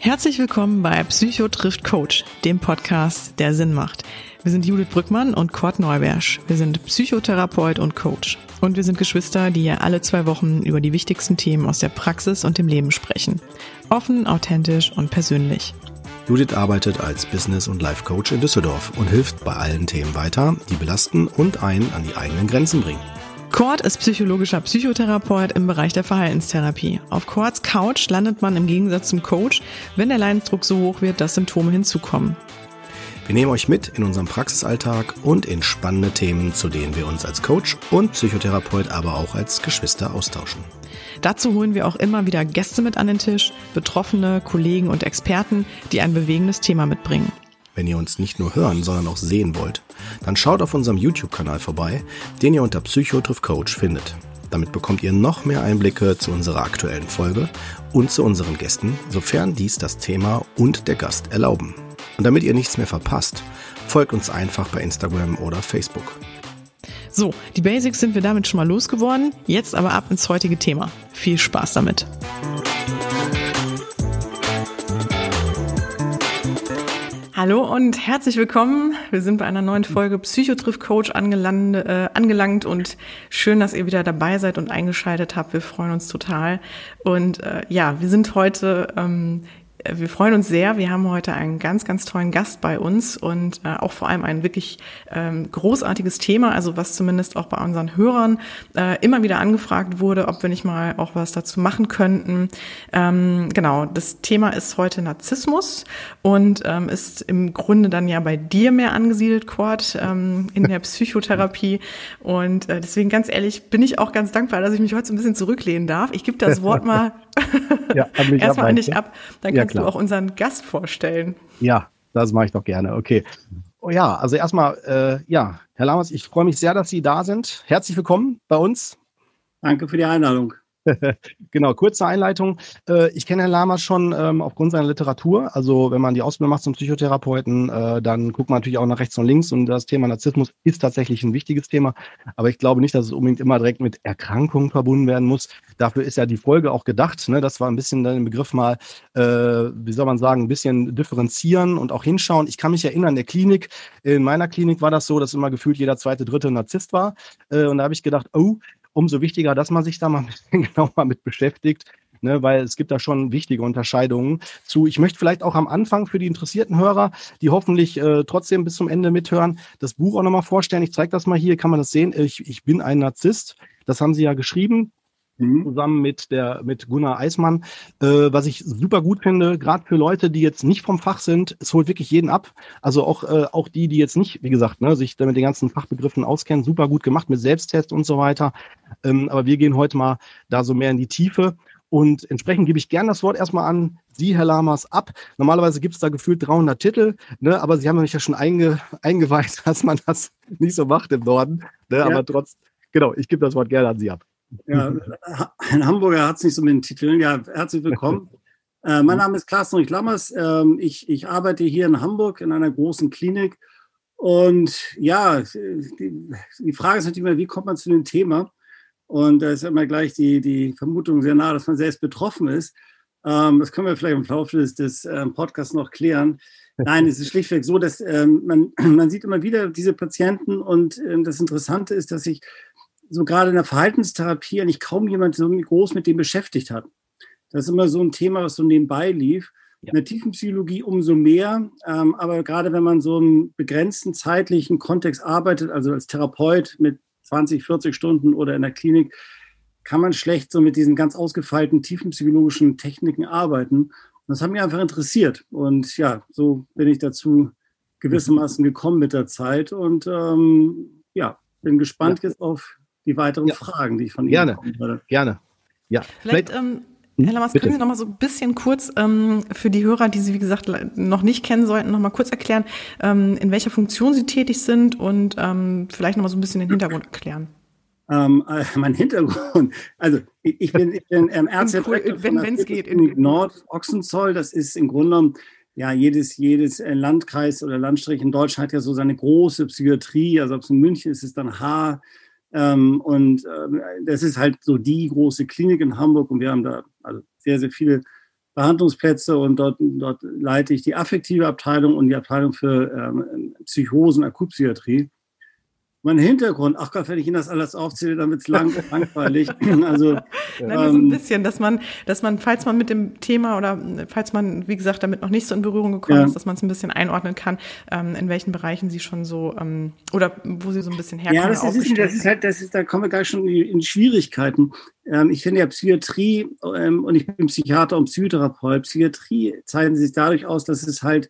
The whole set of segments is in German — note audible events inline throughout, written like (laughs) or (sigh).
Herzlich willkommen bei Psycho trifft Coach, dem Podcast, der Sinn macht. Wir sind Judith Brückmann und Kurt Neubersch. Wir sind Psychotherapeut und Coach. Und wir sind Geschwister, die hier alle zwei Wochen über die wichtigsten Themen aus der Praxis und dem Leben sprechen. Offen, authentisch und persönlich. Judith arbeitet als Business- und Life-Coach in Düsseldorf und hilft bei allen Themen weiter, die belasten und einen an die eigenen Grenzen bringen. Kurt ist psychologischer Psychotherapeut im Bereich der Verhaltenstherapie. Auf Kurts Couch landet man im Gegensatz zum Coach, wenn der Leidensdruck so hoch wird, dass Symptome hinzukommen. Wir nehmen euch mit in unserem Praxisalltag und in spannende Themen, zu denen wir uns als Coach und Psychotherapeut, aber auch als Geschwister austauschen. Dazu holen wir auch immer wieder Gäste mit an den Tisch, Betroffene, Kollegen und Experten, die ein bewegendes Thema mitbringen. Wenn ihr uns nicht nur hören, sondern auch sehen wollt, dann schaut auf unserem YouTube-Kanal vorbei, den ihr unter Psychotriff Coach findet. Damit bekommt ihr noch mehr Einblicke zu unserer aktuellen Folge und zu unseren Gästen, sofern dies das Thema und der Gast erlauben. Und damit ihr nichts mehr verpasst, folgt uns einfach bei Instagram oder Facebook. So, die Basics sind wir damit schon mal losgeworden. Jetzt aber ab ins heutige Thema. Viel Spaß damit. Hallo und herzlich willkommen. Wir sind bei einer neuen Folge Psychotriff Coach angelangt, äh, angelangt und schön, dass ihr wieder dabei seid und eingeschaltet habt. Wir freuen uns total. Und äh, ja, wir sind heute ähm, wir freuen uns sehr. Wir haben heute einen ganz, ganz tollen Gast bei uns und äh, auch vor allem ein wirklich ähm, großartiges Thema, also was zumindest auch bei unseren Hörern äh, immer wieder angefragt wurde, ob wir nicht mal auch was dazu machen könnten. Ähm, genau, das Thema ist heute Narzissmus und ähm, ist im Grunde dann ja bei dir mehr angesiedelt, Cord, ähm, in der (laughs) Psychotherapie. Und äh, deswegen ganz ehrlich bin ich auch ganz dankbar, dass ich mich heute so ein bisschen zurücklehnen darf. Ich gebe das Wort mal ja, (laughs) erstmal an dich ab. Dann kannst klar. du auch unseren Gast vorstellen. Ja, das mache ich doch gerne. Okay. Oh ja, also erstmal, äh, ja, Herr Lammers, ich freue mich sehr, dass Sie da sind. Herzlich willkommen bei uns. Danke für die Einladung. (laughs) genau, kurze Einleitung. Äh, ich kenne Herrn Lama schon ähm, aufgrund seiner Literatur. Also wenn man die Ausbildung macht zum Psychotherapeuten, äh, dann guckt man natürlich auch nach rechts und links und das Thema Narzissmus ist tatsächlich ein wichtiges Thema. Aber ich glaube nicht, dass es unbedingt immer direkt mit Erkrankungen verbunden werden muss. Dafür ist ja die Folge auch gedacht. Ne? Das war ein bisschen den Begriff mal, äh, wie soll man sagen, ein bisschen differenzieren und auch hinschauen. Ich kann mich erinnern, in der Klinik, in meiner Klinik war das so, dass immer gefühlt jeder zweite, dritte Narzisst war. und da habe ich gedacht, oh, umso wichtiger, dass man sich da mal ein bisschen genauer mit beschäftigt, ne, weil es gibt da schon wichtige Unterscheidungen zu. Ich möchte vielleicht auch am Anfang für die interessierten Hörer, die hoffentlich äh, trotzdem bis zum Ende mithören, das Buch auch nochmal vorstellen. Ich zeige das mal hier, kann man das sehen. Ich, ich bin ein Narzisst. Das haben Sie ja geschrieben mhm. zusammen mit der mit Gunnar Eismann, äh, was ich super gut finde, gerade für Leute, die jetzt nicht vom Fach sind. Es holt wirklich jeden ab. Also auch äh, auch die, die jetzt nicht, wie gesagt, ne, sich mit den ganzen Fachbegriffen auskennen, super gut gemacht mit Selbsttest und so weiter. Ähm, aber wir gehen heute mal da so mehr in die Tiefe. Und entsprechend gebe ich gern das Wort erstmal an Sie, Herr Lamas, ab. Normalerweise gibt es da gefühlt 300 Titel, ne? aber Sie haben mich ja schon einge, eingeweiht, (laughs) dass man das nicht so macht im Norden. Ne? Ja. Aber trotz, genau, ich gebe das Wort gerne an Sie ab. Ja, ein Hamburger hat es nicht so mit den Titeln. Ja, herzlich willkommen. (laughs) äh, mein Name ist Klaas Norich Lammers. Ähm, ich, ich arbeite hier in Hamburg in einer großen Klinik. Und ja, die, die Frage ist natürlich immer, wie kommt man zu dem Thema? Und da ist immer gleich die, die Vermutung sehr nah, dass man selbst betroffen ist. Ähm, das können wir vielleicht im Laufe des, des ähm, Podcasts noch klären. Nein, es ist schlichtweg so, dass ähm, man, (clears throat) man sieht immer wieder diese Patienten und ähm, das Interessante ist, dass sich so gerade in der Verhaltenstherapie eigentlich kaum jemand so groß mit dem beschäftigt hat. Das ist immer so ein Thema, was so nebenbei lief. Ja. In der Tiefenpsychologie umso mehr. Ähm, aber gerade wenn man so im begrenzten zeitlichen Kontext arbeitet, also als Therapeut mit 20, 40 Stunden oder in der Klinik, kann man schlecht so mit diesen ganz ausgefeilten tiefenpsychologischen Techniken arbeiten. das hat mich einfach interessiert. Und ja, so bin ich dazu gewissermaßen gekommen mit der Zeit. Und ähm, ja, bin gespannt ja. jetzt auf die weiteren ja. Fragen, die ich von Ihnen gerne, würde. Gerne. Ja. Vielleicht, Vielleicht ähm, hm, Herr Lammers, können Sie noch mal so ein bisschen kurz ähm, für die Hörer, die Sie, wie gesagt, noch nicht kennen sollten, noch mal kurz erklären, ähm, in welcher Funktion Sie tätig sind und ähm, vielleicht noch mal so ein bisschen den Hintergrund erklären? Ähm, äh, mein Hintergrund, also ich bin, ich bin ähm, Ärzte cool, wenn es geht in Nord Ochsenzoll. Das ist im Grunde genommen ja, jedes, jedes äh, Landkreis oder Landstrich in Deutschland hat ja so seine große Psychiatrie. Also ob es in München ist, ist es dann H. Ähm, und äh, das ist halt so die große Klinik in Hamburg und wir haben da also sehr, sehr viele Behandlungsplätze und dort, dort leite ich die affektive Abteilung und die Abteilung für ähm, Psychosen, Akutpsychiatrie mein Hintergrund, ach Gott, wenn ich Ihnen das alles aufzähle, dann wird's lang (laughs) langweilig. (clears throat) Also Nein, ähm, so ein bisschen, dass man, dass man, falls man mit dem Thema oder falls man, wie gesagt, damit noch nicht so in Berührung gekommen ja. ist, dass man es ein bisschen einordnen kann, ähm, in welchen Bereichen Sie schon so ähm, oder wo Sie so ein bisschen herkommen. Ja, das ist, das ist halt, das ist, da kommen wir gleich schon in, in Schwierigkeiten. Ähm, ich finde ja Psychiatrie ähm, und ich bin Psychiater und Psychotherapeut. Psychiatrie zeichnet sich dadurch aus, dass es halt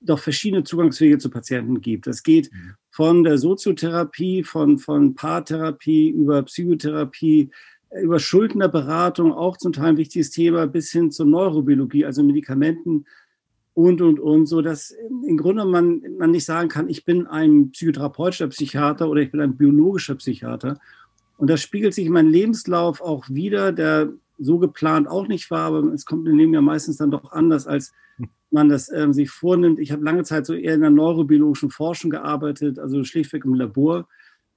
doch verschiedene Zugangswege zu Patienten gibt. Das geht mhm. Von der Soziotherapie, von, von Paartherapie über Psychotherapie, über Schuldnerberatung, auch zum Teil ein wichtiges Thema, bis hin zur Neurobiologie, also Medikamenten und, und, und, so dass im Grunde man, man nicht sagen kann, ich bin ein psychotherapeutischer Psychiater oder ich bin ein biologischer Psychiater. Und das spiegelt sich in meinem Lebenslauf auch wieder, der so geplant auch nicht war, aber es kommt im Leben ja meistens dann doch anders, als man das ähm, sich vornimmt. Ich habe lange Zeit so eher in der neurobiologischen Forschung gearbeitet, also schlichtweg im Labor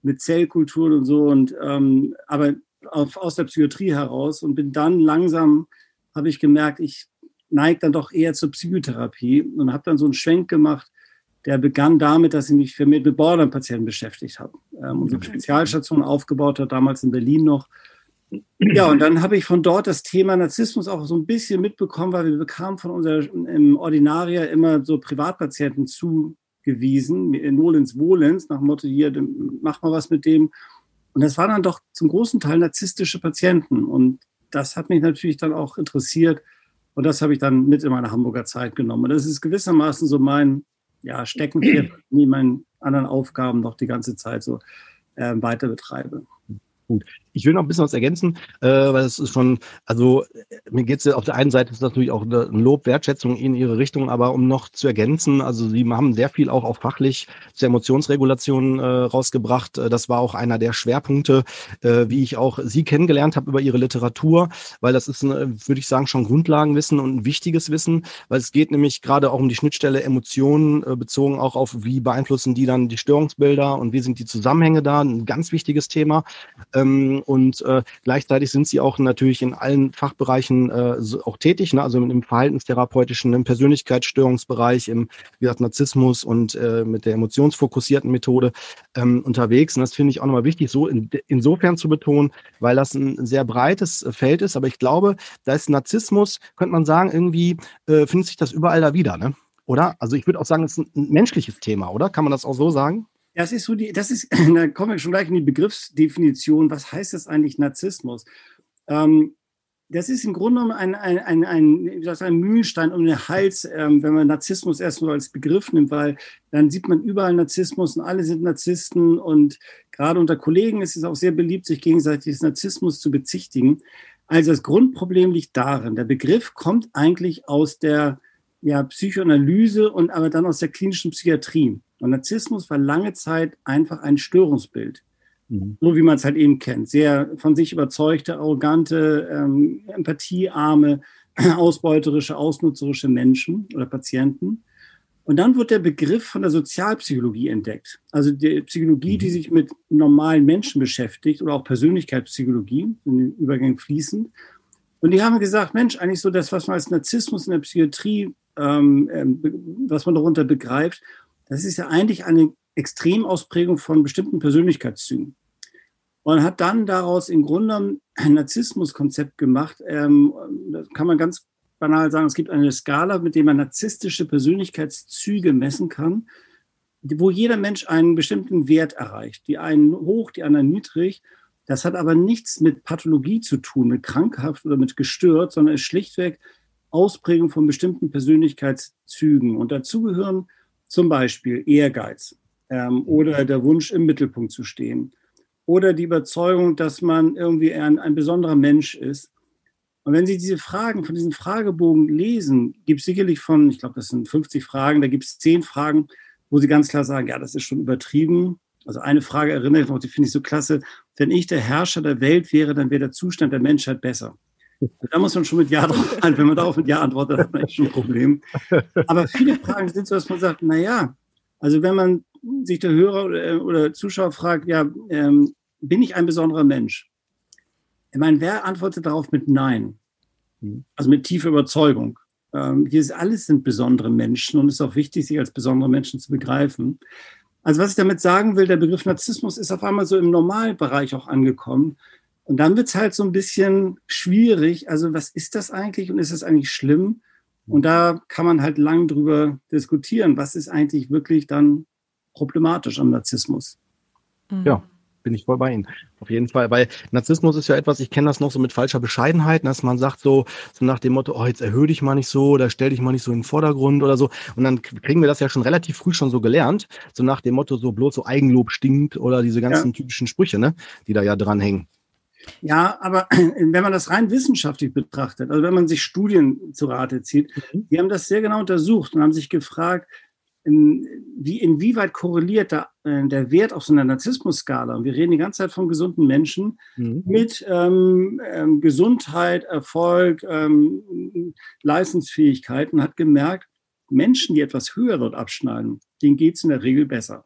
mit Zellkulturen und so, und ähm, aber auf, aus der Psychiatrie heraus und bin dann langsam, habe ich gemerkt, ich neige dann doch eher zur Psychotherapie und habe dann so einen Schwenk gemacht, der begann damit, dass ich mich für mit Borderline-Patienten beschäftigt habe. Ähm, unsere Spezialstation aufgebaut hat, damals in Berlin noch, ja, und dann habe ich von dort das Thema Narzissmus auch so ein bisschen mitbekommen, weil wir bekamen von unserem Ordinarier immer so Privatpatienten zugewiesen, Nolens Wohlens, nach dem Motto, hier, mach mal was mit dem. Und das waren dann doch zum großen Teil narzisstische Patienten. Und das hat mich natürlich dann auch interessiert. Und das habe ich dann mit in meine Hamburger Zeit genommen. Und das ist gewissermaßen so mein ja, Steckenpferd, neben meinen anderen Aufgaben noch die ganze Zeit so äh, weiter betreibe. Gut. Ich will noch ein bisschen was ergänzen, äh, weil es ist schon, also mir geht es ja auf der einen Seite ist natürlich auch eine Lob, Wertschätzung in ihre Richtung, aber um noch zu ergänzen, also sie haben sehr viel auch, auch fachlich zur Emotionsregulation äh, rausgebracht. Äh, das war auch einer der Schwerpunkte, äh, wie ich auch sie kennengelernt habe über ihre Literatur, weil das ist, würde ich sagen, schon Grundlagenwissen und ein wichtiges Wissen, weil es geht nämlich gerade auch um die Schnittstelle Emotionen, äh, bezogen auch auf, wie beeinflussen die dann die Störungsbilder und wie sind die Zusammenhänge da, ein ganz wichtiges Thema. Ähm, und äh, gleichzeitig sind sie auch natürlich in allen Fachbereichen äh, auch tätig, ne? also im verhaltenstherapeutischen, im Persönlichkeitsstörungsbereich, im wie gesagt, Narzissmus und äh, mit der emotionsfokussierten Methode ähm, unterwegs. Und das finde ich auch nochmal wichtig, so in, insofern zu betonen, weil das ein sehr breites Feld ist. Aber ich glaube, da ist Narzissmus, könnte man sagen, irgendwie äh, findet sich das überall da wieder, ne? Oder? Also ich würde auch sagen, es ist ein menschliches Thema, oder? Kann man das auch so sagen? Das ist so die, das ist, (clears throat) da kommen wir schon gleich in die Begriffsdefinition. Was heißt das eigentlich Narzissmus? Ähm, das ist im Grunde genommen ein, ein, ein, ein, sagen, ein Mühlstein um den Hals, ähm, wenn man Narzissmus erst nur als Begriff nimmt, weil dann sieht man überall Narzissmus und alle sind Narzissten und gerade unter Kollegen ist es auch sehr beliebt, sich gegenseitig Narzissmus zu bezichtigen. Also das Grundproblem liegt darin, der Begriff kommt eigentlich aus der ja, Psychoanalyse und aber dann aus der klinischen Psychiatrie. Und Narzissmus war lange Zeit einfach ein Störungsbild. Mhm. So wie man es halt eben kennt. Sehr von sich überzeugte, arrogante, ähm, empathiearme, (clears throat) ausbeuterische, ausnutzerische Menschen oder Patienten. Und dann wird der Begriff von der Sozialpsychologie entdeckt. Also die Psychologie, die mhm. sich mit normalen Menschen beschäftigt oder auch Persönlichkeitspsychologie, in den Übergängen fließend. Und die haben gesagt, Mensch, eigentlich so das, was man als Narzissmus in der Psychiatrie, ähm, ähm, was man darunter begreift, das ist ja eigentlich eine Extremausprägung von bestimmten Persönlichkeitszügen. Und hat dann daraus im Grunde ein Narzissmuskonzept gemacht. Ähm, das kann man ganz banal sagen, es gibt eine Skala, mit der man narzisstische Persönlichkeitszüge messen kann, wo jeder Mensch einen bestimmten Wert erreicht. Die einen hoch, die anderen niedrig. Das hat aber nichts mit Pathologie zu tun, mit krankhaft oder mit gestört, sondern ist schlichtweg Ausprägung von bestimmten Persönlichkeitszügen. Und dazu gehören zum Beispiel Ehrgeiz ähm, oder der Wunsch, im Mittelpunkt zu stehen oder die Überzeugung, dass man irgendwie ein, ein besonderer Mensch ist. Und wenn Sie diese Fragen von diesem Fragebogen lesen, gibt es sicherlich von, ich glaube, das sind 50 Fragen, da gibt es zehn Fragen, wo Sie ganz klar sagen, ja, das ist schon übertrieben. Also eine Frage erinnere ich noch, die finde ich so klasse. Wenn ich der Herrscher der Welt wäre, dann wäre der Zustand der Menschheit besser. (laughs) Da muss man schon mit Ja drauf antworten. Wenn man darauf mit Ja antwortet, hat man echt schon ein Problem. Aber viele Fragen sind so, dass man sagt, na ja, also wenn man sich der Hörer oder, oder Zuschauer fragt, ja, ähm, bin ich ein besonderer Mensch? Ich meine, wer antwortet darauf mit Nein? Mhm. Also mit tiefer Überzeugung. Ähm, hier ist alles sind besondere Menschen und es ist auch wichtig, sich als besondere Menschen zu begreifen. Also was ich damit sagen will, der Begriff Narzissmus ist auf einmal so im Normalbereich auch angekommen. Und dann wird es halt so ein bisschen schwierig. Also was ist das eigentlich und ist es eigentlich schlimm? Und da kann man halt lang drüber diskutieren, was ist eigentlich wirklich dann problematisch am Narzissmus. Ja, bin ich voll bei Ihnen. Auf jeden Fall, weil Narzissmus ist ja etwas, ich kenne das noch so mit falscher Bescheidenheit, dass man sagt so, so nach dem Motto, oh, jetzt erhöhe dich mal nicht so oder stell dich mal nicht so in den Vordergrund oder so. Und dann kriegen wir das ja schon relativ früh schon so gelernt, so nach dem Motto, so bloß so Eigenlob stinkt oder diese ganzen ja. typischen Sprüche, ne, die da ja dranhängen. Ja, aber (clears throat) wenn man das rein wissenschaftlich betrachtet, also wenn man sich Studien zu Rate zieht, mhm. die haben das sehr genau untersucht und haben sich gefragt, in, wie, inwieweit korreliert da, äh, der Wert auf so einer Narzissmus-Skala, und wir reden die ganze Zeit von gesunden Menschen, mhm. mit ähm, ähm, Gesundheit, Erfolg, ähm, Leistungsfähigkeit und hat gemerkt, Menschen, die etwas höher dort abschneiden, denen geht es in der Regel besser.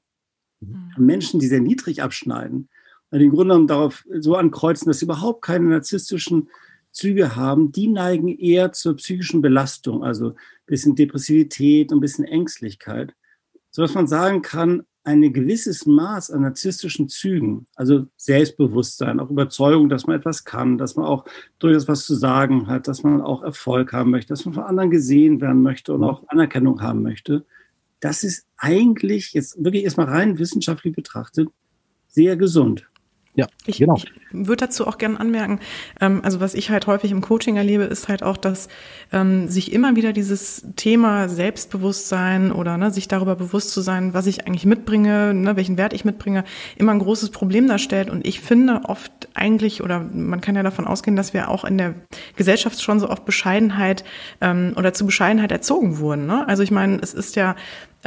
Mhm. Menschen, die sehr niedrig abschneiden, den Grunde genommen darauf so ankreuzen, dass sie überhaupt keine narzisstischen Züge haben, die neigen eher zur psychischen Belastung, also ein bisschen Depressivität und ein bisschen Ängstlichkeit, sodass man sagen kann, ein gewisses Maß an narzisstischen Zügen, also Selbstbewusstsein, auch Überzeugung, dass man etwas kann, dass man auch durchaus was zu sagen hat, dass man auch Erfolg haben möchte, dass man von anderen gesehen werden möchte und auch Anerkennung haben möchte, das ist eigentlich jetzt wirklich erstmal rein wissenschaftlich betrachtet sehr gesund. Ja, ich, genau. ich würde dazu auch gerne anmerken, ähm, also was ich halt häufig im Coaching erlebe, ist halt auch, dass ähm, sich immer wieder dieses Thema Selbstbewusstsein oder ne, sich darüber bewusst zu sein, was ich eigentlich mitbringe, ne, welchen Wert ich mitbringe, immer ein großes Problem darstellt. Und ich finde oft eigentlich, oder man kann ja davon ausgehen, dass wir auch in der Gesellschaft schon so oft Bescheidenheit ähm, oder zu Bescheidenheit erzogen wurden. Ne? Also ich meine, es ist ja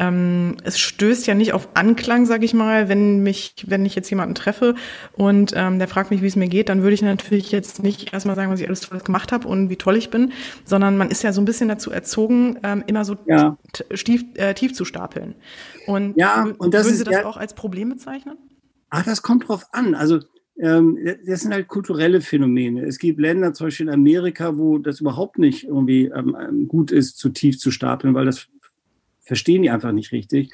ähm, es stößt ja nicht auf Anklang, sag ich mal, wenn mich, wenn ich jetzt jemanden treffe und ähm, der fragt mich, wie es mir geht, dann würde ich natürlich jetzt nicht erstmal sagen, was ich alles Tolles gemacht habe und wie toll ich bin, sondern man ist ja so ein bisschen dazu erzogen, ähm, immer so ja. tief, äh, tief zu stapeln. Und, ja, und das würden Sie das ja, auch als Problem bezeichnen? Ah, das kommt drauf an. Also ähm, das sind halt kulturelle Phänomene. Es gibt Länder, zum Beispiel in Amerika, wo das überhaupt nicht irgendwie ähm, ähm gut ist, zu tief zu stapeln, weil das verstehen die einfach nicht richtig.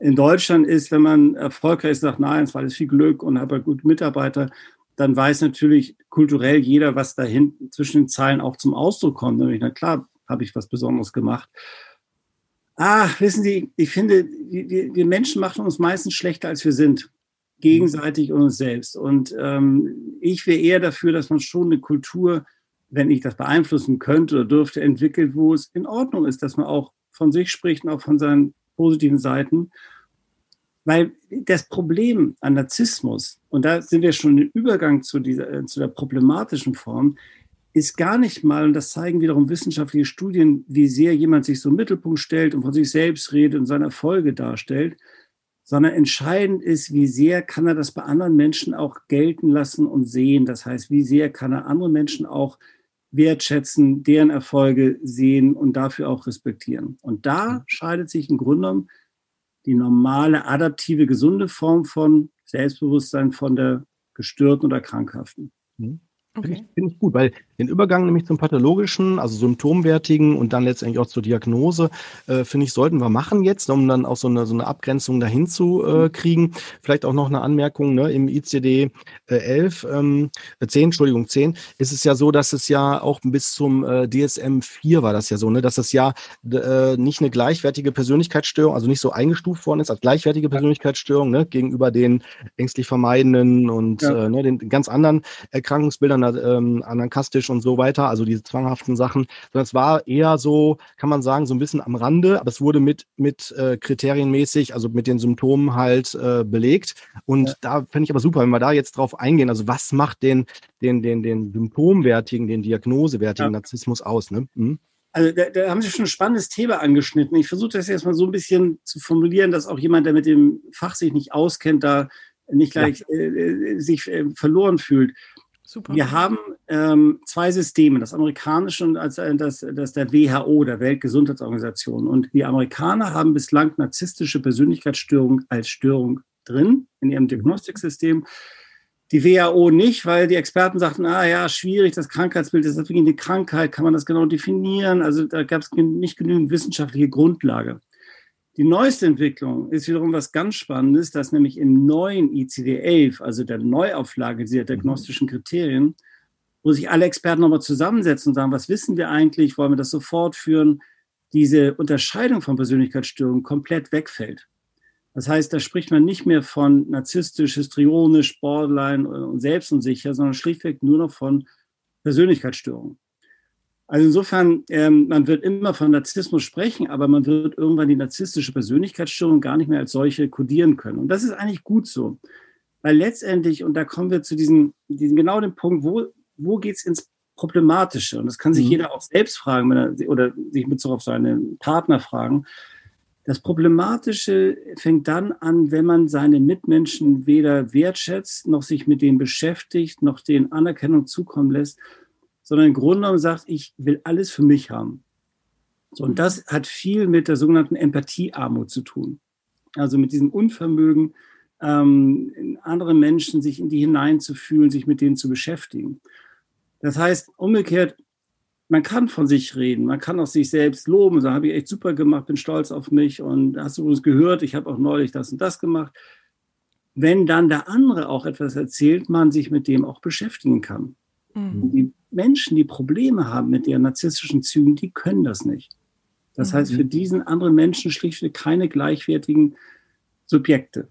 In Deutschland ist, wenn man erfolgreich ist, sagt, nein, es war alles viel Glück und habe gute Mitarbeiter, dann weiß natürlich kulturell jeder, was da hinten zwischen den Zeilen auch zum Ausdruck kommt. Nämlich, na klar, habe ich was Besonderes gemacht. Ah, wissen Sie, ich finde, wir, Menschen machen uns meistens schlechter, als wir sind. Gegenseitig und uns selbst. Und ähm, ich wäre eher dafür, dass man schon eine Kultur, wenn ich das beeinflussen könnte oder dürfte, entwickelt, wo es in Ordnung ist, dass man auch von sich spricht und auch von seinen positiven Seiten. Weil das Problem an Narzissmus, und da sind wir schon im Übergang zu, dieser, äh, zu der problematischen Form, ist gar nicht mal, und das zeigen wiederum wissenschaftliche Studien, wie sehr jemand sich so im Mittelpunkt stellt und von sich selbst redet und seine Erfolge darstellt, sondern entscheidend ist, wie sehr kann er das bei anderen Menschen auch gelten lassen und sehen. Das heißt, wie sehr kann er andere Menschen auch wertschätzen, deren Erfolge sehen und dafür auch respektieren. Und da mhm. scheidet sich im Grunde genommen die normale, adaptive, gesunde Form von Selbstbewusstsein von der gestörten oder krankhaften. Mhm. Okay. Finde ich, find ich, gut, weil den Übergang nämlich zum pathologischen, also symptomwertigen und dann letztendlich auch zur Diagnose, äh, finde ich, sollten wir machen jetzt, um dann auch so eine, so eine Abgrenzung dahin zu äh, kriegen. Vielleicht auch noch eine Anmerkung, ne, im ICD äh, 11, ähm, 10, Entschuldigung, 10, ist es ja so, dass es ja auch bis zum äh, DSM 4 war das ja so, ne, dass es ja äh, nicht eine gleichwertige Persönlichkeitsstörung, also nicht so eingestuft worden ist als gleichwertige Persönlichkeitsstörung, ne, gegenüber den ängstlich vermeidenden und ja. äh, ne, den ganz anderen Erkrankungsbildern ähm, anarchistisch und so weiter, also diese zwanghaften Sachen, sondern es war eher so, kann man sagen, so ein bisschen am Rande, aber es wurde mit, mit äh, kriterienmäßig, also mit den Symptomen halt äh, belegt. Und ja. da fände ich aber super, wenn wir da jetzt drauf eingehen, also was macht den, den, den, den symptomwertigen, den diagnosewertigen ja. Narzissmus aus? Ne? Mhm. Also da, da, haben Sie schon ein spannendes Thema angeschnitten. Ich versuche das jetzt mal so ein bisschen zu formulieren, dass auch jemand, der mit dem Fach sich nicht auskennt, da nicht gleich ja. äh, äh sich äh, verloren fühlt. Super. Wir haben ähm, zwei Systeme, das amerikanische und das, äh, das, das der WHO, der Weltgesundheitsorganisation. Und die Amerikaner haben bislang narzisstische Persönlichkeitsstörung als Störung drin in ihrem Diagnostiksystem. Die WHO nicht, weil die Experten sagten, ah ja, schwierig, das Krankheitsbild ist wirklich eine Krankheit, kann man das genau definieren? Also da gab es nicht genügend wissenschaftliche Grundlage. Die neueste Entwicklung ist wiederum was ganz Spannendes, dass nämlich im neuen ICD-11, also der Neuauflage dieser diagnostischen Kriterien, wo sich alle Experten nochmal zusammensetzen und sagen, was wissen wir eigentlich, wollen wir das sofort führen, diese Unterscheidung von Persönlichkeitsstörungen komplett wegfällt. Das heißt, da spricht man nicht mehr von narzisstisch, histrionisch, borderline und selbstunsicher, sondern schlichtweg nur noch von Persönlichkeitsstörungen. Also insofern, ähm, man wird immer von Narzissmus sprechen, aber man wird irgendwann die narzisstische Persönlichkeitsstörung gar nicht mehr als solche kodieren können. Und das ist eigentlich gut so. Weil letztendlich, und da kommen wir zu diesem, diesem genau dem Punkt, wo, wo geht es ins Problematische? Und das kann sich mhm. jeder auch selbst fragen er, oder sich mit Bezug auf seinen Partner fragen. Das Problematische fängt dann an, wenn man seine Mitmenschen weder wertschätzt, noch sich mit denen beschäftigt, noch denen Anerkennung zukommen lässt, sondern im Grunde genommen sagt, ich will alles für mich haben. So, und das hat viel mit der sogenannten Empathiearmut zu tun. Also mit diesem Unvermögen, ähm, in andere Menschen sich in die hineinzufühlen, sich mit denen zu beschäftigen. Das heißt, umgekehrt, man kann von sich reden, man kann auch sich selbst loben, sagen, habe ich echt super gemacht, bin stolz auf mich und hast du übrigens gehört, ich habe auch neulich das und das gemacht. Wenn dann der andere auch etwas erzählt, man sich mit dem auch beschäftigen kann. Mhm. Die Menschen, die Probleme haben mit ihren narzisstischen Zügen, die können das nicht. Das mhm. heißt, für diesen anderen Menschen schlichtweg keine gleichwertigen Subjekte.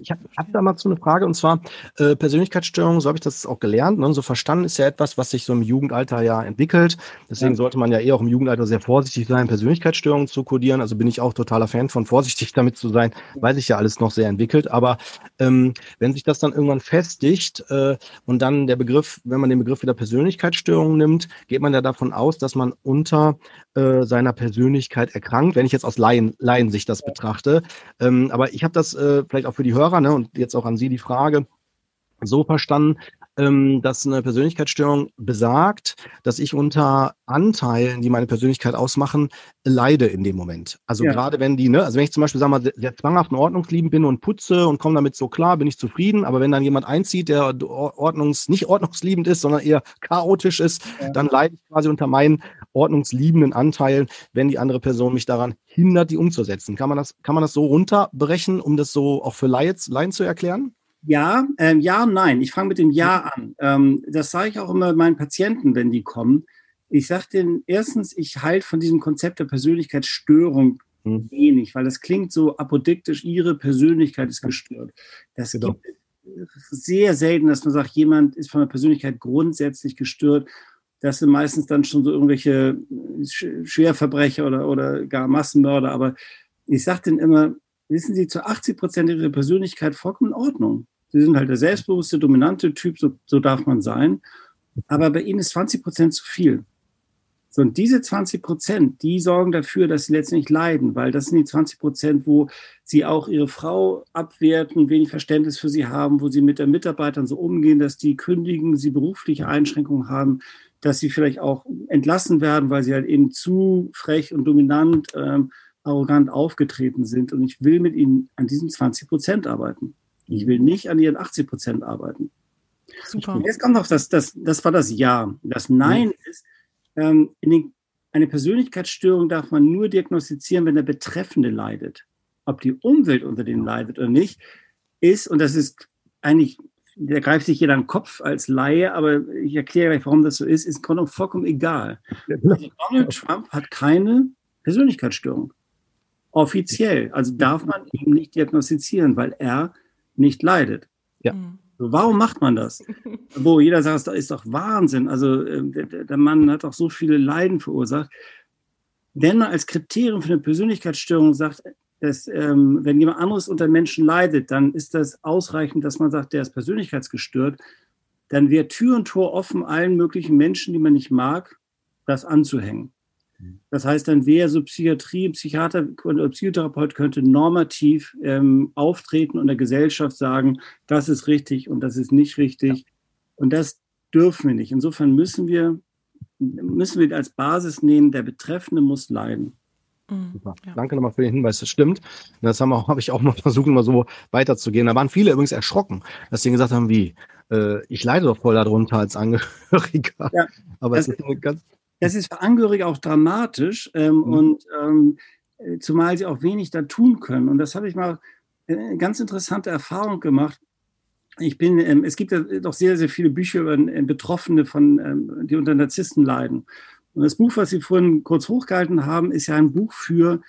Ich habe hab da mal so eine Frage und zwar äh, Persönlichkeitsstörung, so habe ich das auch gelernt. Ne? So verstanden ist ja etwas, was sich so im Jugendalter ja entwickelt. Deswegen ja. sollte man ja eher auch im Jugendalter sehr vorsichtig sein, Persönlichkeitsstörungen zu kodieren. Also bin ich auch totaler Fan von vorsichtig damit zu sein, weil sich ja alles noch sehr entwickelt. Aber ähm, wenn sich das dann irgendwann festigt äh, und dann der Begriff, wenn man den Begriff wieder Persönlichkeitsstörung nimmt, geht man ja davon aus, dass man unter äh, seiner Persönlichkeit erkrankt, wenn ich jetzt aus Laien, Laiensicht das betrachte. Ähm, aber ich habe das äh, vielleicht auch für die Hörer, ne, und jetzt auch an Sie die Frage, so verstanden, ähm, dass eine Persönlichkeitsstörung besagt, dass ich unter Anteilen, die meine Persönlichkeit ausmachen, leide in dem Moment. Also ja. gerade wenn die, ne, also wenn ich zum Beispiel sag mal, sehr, zwanghaft und ordnungsliebend bin und putze und komme damit so klar, bin ich zufrieden. Aber wenn dann jemand einzieht, der ordnungs, nicht ordnungsliebend ist, sondern eher chaotisch ist, ja. dann leide ich quasi unter meinen ordnungsliebenden Anteilen, wenn die andere Person mich daran hindert, die umzusetzen. Kann man das, kann man das so runterbrechen, um das so auch für Laien, Laien zu erklären? Ja, ähm, ja, nein. Ich fange mit dem Ja an. Ähm, das sage ich auch immer meinen Patienten, wenn die kommen. Ich sage denen erstens, ich halte von diesem Konzept der Persönlichkeitsstörung hm. wenig, weil das klingt so apodiktisch, ihre Persönlichkeit ist gestört. Das genau. gibt sehr selten, dass man sagt, jemand ist von der Persönlichkeit grundsätzlich gestört. Das sind meistens dann schon so irgendwelche Schwerverbrecher oder, oder gar Massenmörder. Aber ich sage denen immer, wissen Sie, zu 80 Prozent ihrer Persönlichkeit vollkommen in Ordnung. Sie sind halt der selbstbewusste, dominante Typ, so, so darf man sein. Aber bei ihnen ist 20 Prozent zu viel. So, und diese 20 Prozent, die sorgen dafür, dass sie letztendlich leiden, weil das sind die 20 Prozent, wo sie auch ihre Frau abwerten, wenig Verständnis für sie haben, wo sie mit den Mitarbeitern so umgehen, dass die kündigen, sie berufliche Einschränkungen haben, dass sie vielleicht auch entlassen werden, weil sie halt eben zu frech und dominant ähm, arrogant aufgetreten sind. Und ich will mit ihnen an diesen 20 Prozent arbeiten. Ich will nicht an ihren 80 Prozent arbeiten. Super. Jetzt kommt noch das, das, das war das Ja. Das Nein ist, ähm, den, eine Persönlichkeitsstörung darf man nur diagnostizieren, wenn der Betreffende leidet. Ob die Umwelt unter dem leidet oder nicht, ist, und das ist eigentlich, da greift sich jeder an den Kopf als Laie, aber ich erkläre gleich, warum das so ist, ist im vollkommen egal. Also Donald Trump hat keine Persönlichkeitsstörung offiziell. Also darf man ihn nicht diagnostizieren, weil er nicht leidet. Ja. Mhm. Warum macht man das? Wo jeder sagt, das ist doch Wahnsinn. Also ähm, der, der Mann hat doch so viele Leiden verursacht. Wenn man als Kriterium für eine Persönlichkeitsstörung sagt, dass, ähm, wenn jemand anderes unter Menschen leidet, dann ist das ausreichend, dass man sagt, der ist persönlichkeitsgestört. Dann wäre Tür und Tor offen, allen möglichen Menschen, die man nicht mag, das anzuhängen. Das heißt, dann wäre so Psychiatrie, Psychiater oder Psychotherapeut könnte normativ ähm, auftreten und der Gesellschaft sagen, das ist richtig und das ist nicht richtig. Ja. Und das dürfen wir nicht. Insofern müssen wir, müssen wir als Basis nehmen, der Betreffende muss leiden. Mhm. Super. Ja. Danke nochmal für den Hinweis. Das stimmt. Das habe (laughs) hab ich auch mal versucht, mal so weiterzugehen. Da waren viele übrigens erschrocken, dass sie gesagt haben, wie, äh, ich leide doch voll darunter als Angehöriger. Ja, (laughs) Aber das, ist ganz das ist für Angehörige auch dramatisch ähm, mhm. und ähm, zumal sie auch wenig da tun können. Und das habe ich mal eine äh, ganz interessante Erfahrung gemacht. Ich bin, ähm, es gibt ja doch sehr, sehr viele Bücher über äh, Betroffene von, ähm, die unter Narzissten leiden. Und das Buch, was Sie vorhin kurz hochgehalten haben, ist ja ein Buch für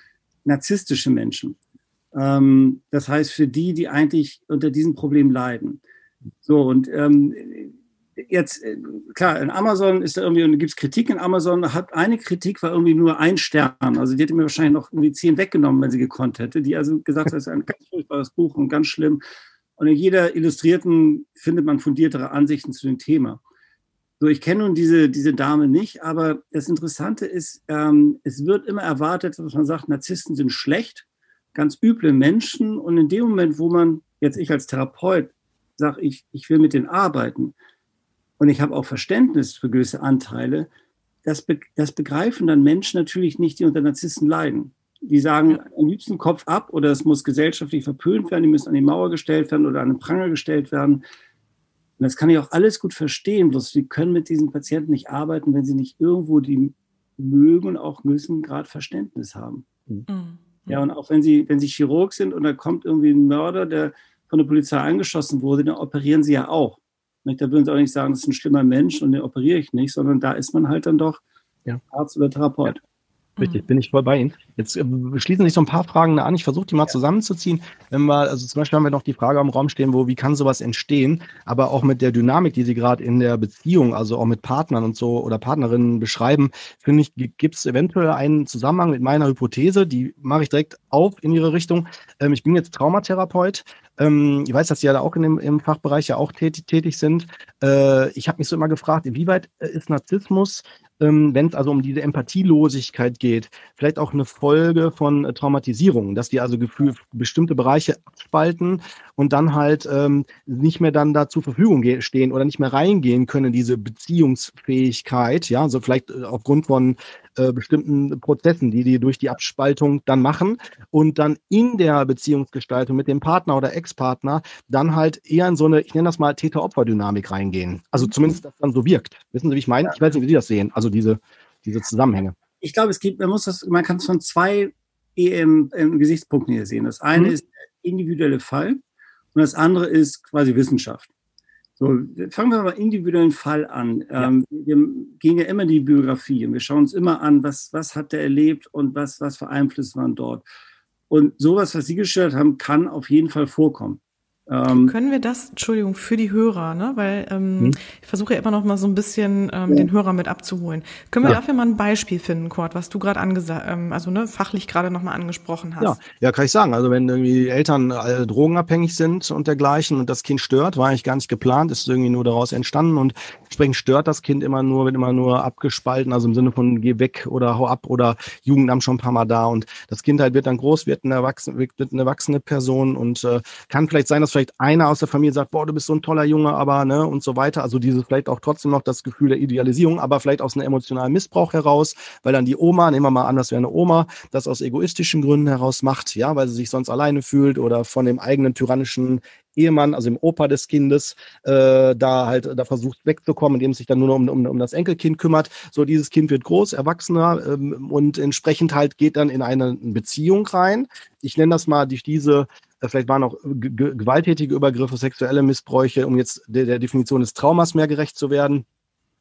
narzisstische Menschen. Ähm, das heißt, für die, die eigentlich unter diesem Problem leiden. So, und ähm, jetzt, äh, klar, in Amazon ist da irgendwie, und gibt es Kritik in Amazon, hat eine Kritik war irgendwie nur ein Stern. Also die hätte mir wahrscheinlich noch irgendwie zehn weggenommen, wenn sie gekonnt hätte. Die also gesagt hat, das ist ein ganz furchtbares Buch und ganz schlimm. Und in jeder Illustrierten findet man fundiertere Ansichten zu dem Thema. So, ich kenne nun diese, diese Dame nicht, aber das Interessante ist, ähm, es wird immer erwartet, dass man sagt, Narzissten sind schlecht, ganz üble Menschen. Und in dem Moment, wo man, jetzt ich als Therapeut, sage, ich, ich will mit denen arbeiten und ich habe auch Verständnis für gewisse Anteile, das, be das begreifen dann Menschen natürlich nicht, die unter Narzissten leiden. Die sagen am liebsten Kopf ab oder es muss gesellschaftlich verpönt werden, die müssen an die Mauer gestellt werden oder an den Pranger gestellt werden. Und das kann ich auch alles gut verstehen, bloß wir können mit diesen Patienten nicht arbeiten, wenn sie nicht irgendwo die mögen und auch müssen gerade Verständnis haben. Mhm. Ja, und auch wenn sie, wenn sie Chirurg sind und da kommt irgendwie ein Mörder, der von der Polizei angeschossen wurde, dann operieren sie ja auch. Da würden sie auch nicht sagen, das ist ein schlimmer Mensch und den operiere ich nicht, sondern da ist man halt dann doch ja. Arzt oder Therapeut. Ja. Richtig, bin ich voll bei Ihnen. Jetzt äh, schließen sich so ein paar Fragen an. Ich versuche die mal ja. zusammenzuziehen. Wenn wir, also zum Beispiel haben wir noch die Frage im Raum stehen, wo, wie kann sowas entstehen? Aber auch mit der Dynamik, die Sie gerade in der Beziehung, also auch mit Partnern und so oder Partnerinnen beschreiben, finde ich, gibt es eventuell einen Zusammenhang mit meiner Hypothese. Die mache ich direkt auf in Ihre Richtung. Ähm, ich bin jetzt Traumatherapeut. Ähm, ich weiß, dass Sie ja da auch in dem, im Fachbereich ja auch tätig, tätig sind. Äh, ich habe mich so immer gefragt, inwieweit äh, ist Narzissmus ähm, wenn es also um diese Empathielosigkeit geht, vielleicht auch eine Folge von äh, Traumatisierung, dass die also Gefühl, bestimmte Bereiche abspalten und dann halt ähm, nicht mehr dann da zur Verfügung stehen oder nicht mehr reingehen können diese Beziehungsfähigkeit, ja, also vielleicht äh, aufgrund von äh, bestimmten Prozessen, die die durch die Abspaltung dann machen und dann in der Beziehungsgestaltung mit dem Partner oder Ex-Partner dann halt eher in so eine, ich nenne das mal Täter-Opfer-Dynamik reingehen. Also zumindest das dann so wirkt. Wissen Sie, wie ich meine? Ich weiß nicht, wie Sie das sehen, also diese, diese Zusammenhänge. Ich glaube, es gibt, man muss das, man kann es von zwei ähm, Gesichtspunkten hier sehen. Das eine mhm. ist der individuelle Fall und das andere ist quasi Wissenschaft. So, fangen wir mal individuellen Fall an. Ja. Ähm, wir gehen ja immer die Biografie und wir schauen uns immer an, was, was hat der erlebt und was, was für Einflüsse waren dort. Und sowas, was Sie gestellt haben, kann auf jeden Fall vorkommen. Ähm, Können wir das, Entschuldigung, für die Hörer, ne? weil ähm, hm? ich versuche ja immer noch mal so ein bisschen ähm, ja. den Hörer mit abzuholen. Können wir ja. dafür mal ein Beispiel finden, Kurt, was du gerade angesagt, ähm, also ne, fachlich gerade noch mal angesprochen hast? Ja. ja, kann ich sagen. Also wenn irgendwie Eltern äh, drogenabhängig sind und dergleichen und das Kind stört, war eigentlich gar nicht geplant, ist irgendwie nur daraus entstanden und entsprechend stört das Kind immer nur, wird immer nur abgespalten, also im Sinne von geh weg oder hau ab oder Jugendamt schon ein paar Mal da und das Kind halt wird dann groß, wird eine erwachsene, wird eine erwachsene Person und äh, kann vielleicht sein, dass vielleicht einer aus der Familie sagt, boah, du bist so ein toller Junge, aber, ne, und so weiter. Also dieses vielleicht auch trotzdem noch das Gefühl der Idealisierung, aber vielleicht aus einem emotionalen Missbrauch heraus, weil dann die Oma, nehmen wir mal an, das wäre eine Oma, das aus egoistischen Gründen heraus macht, ja, weil sie sich sonst alleine fühlt oder von dem eigenen tyrannischen Ehemann, also dem Opa des Kindes, äh, da halt da versucht wegzukommen, indem es sich dann nur um, um, um das Enkelkind kümmert. So, dieses Kind wird groß, erwachsener ähm, und entsprechend halt geht dann in eine Beziehung rein. Ich nenne das mal durch diese vielleicht waren auch gewalttätige Übergriffe, sexuelle Missbräuche, um jetzt der, der Definition des Traumas mehr gerecht zu werden.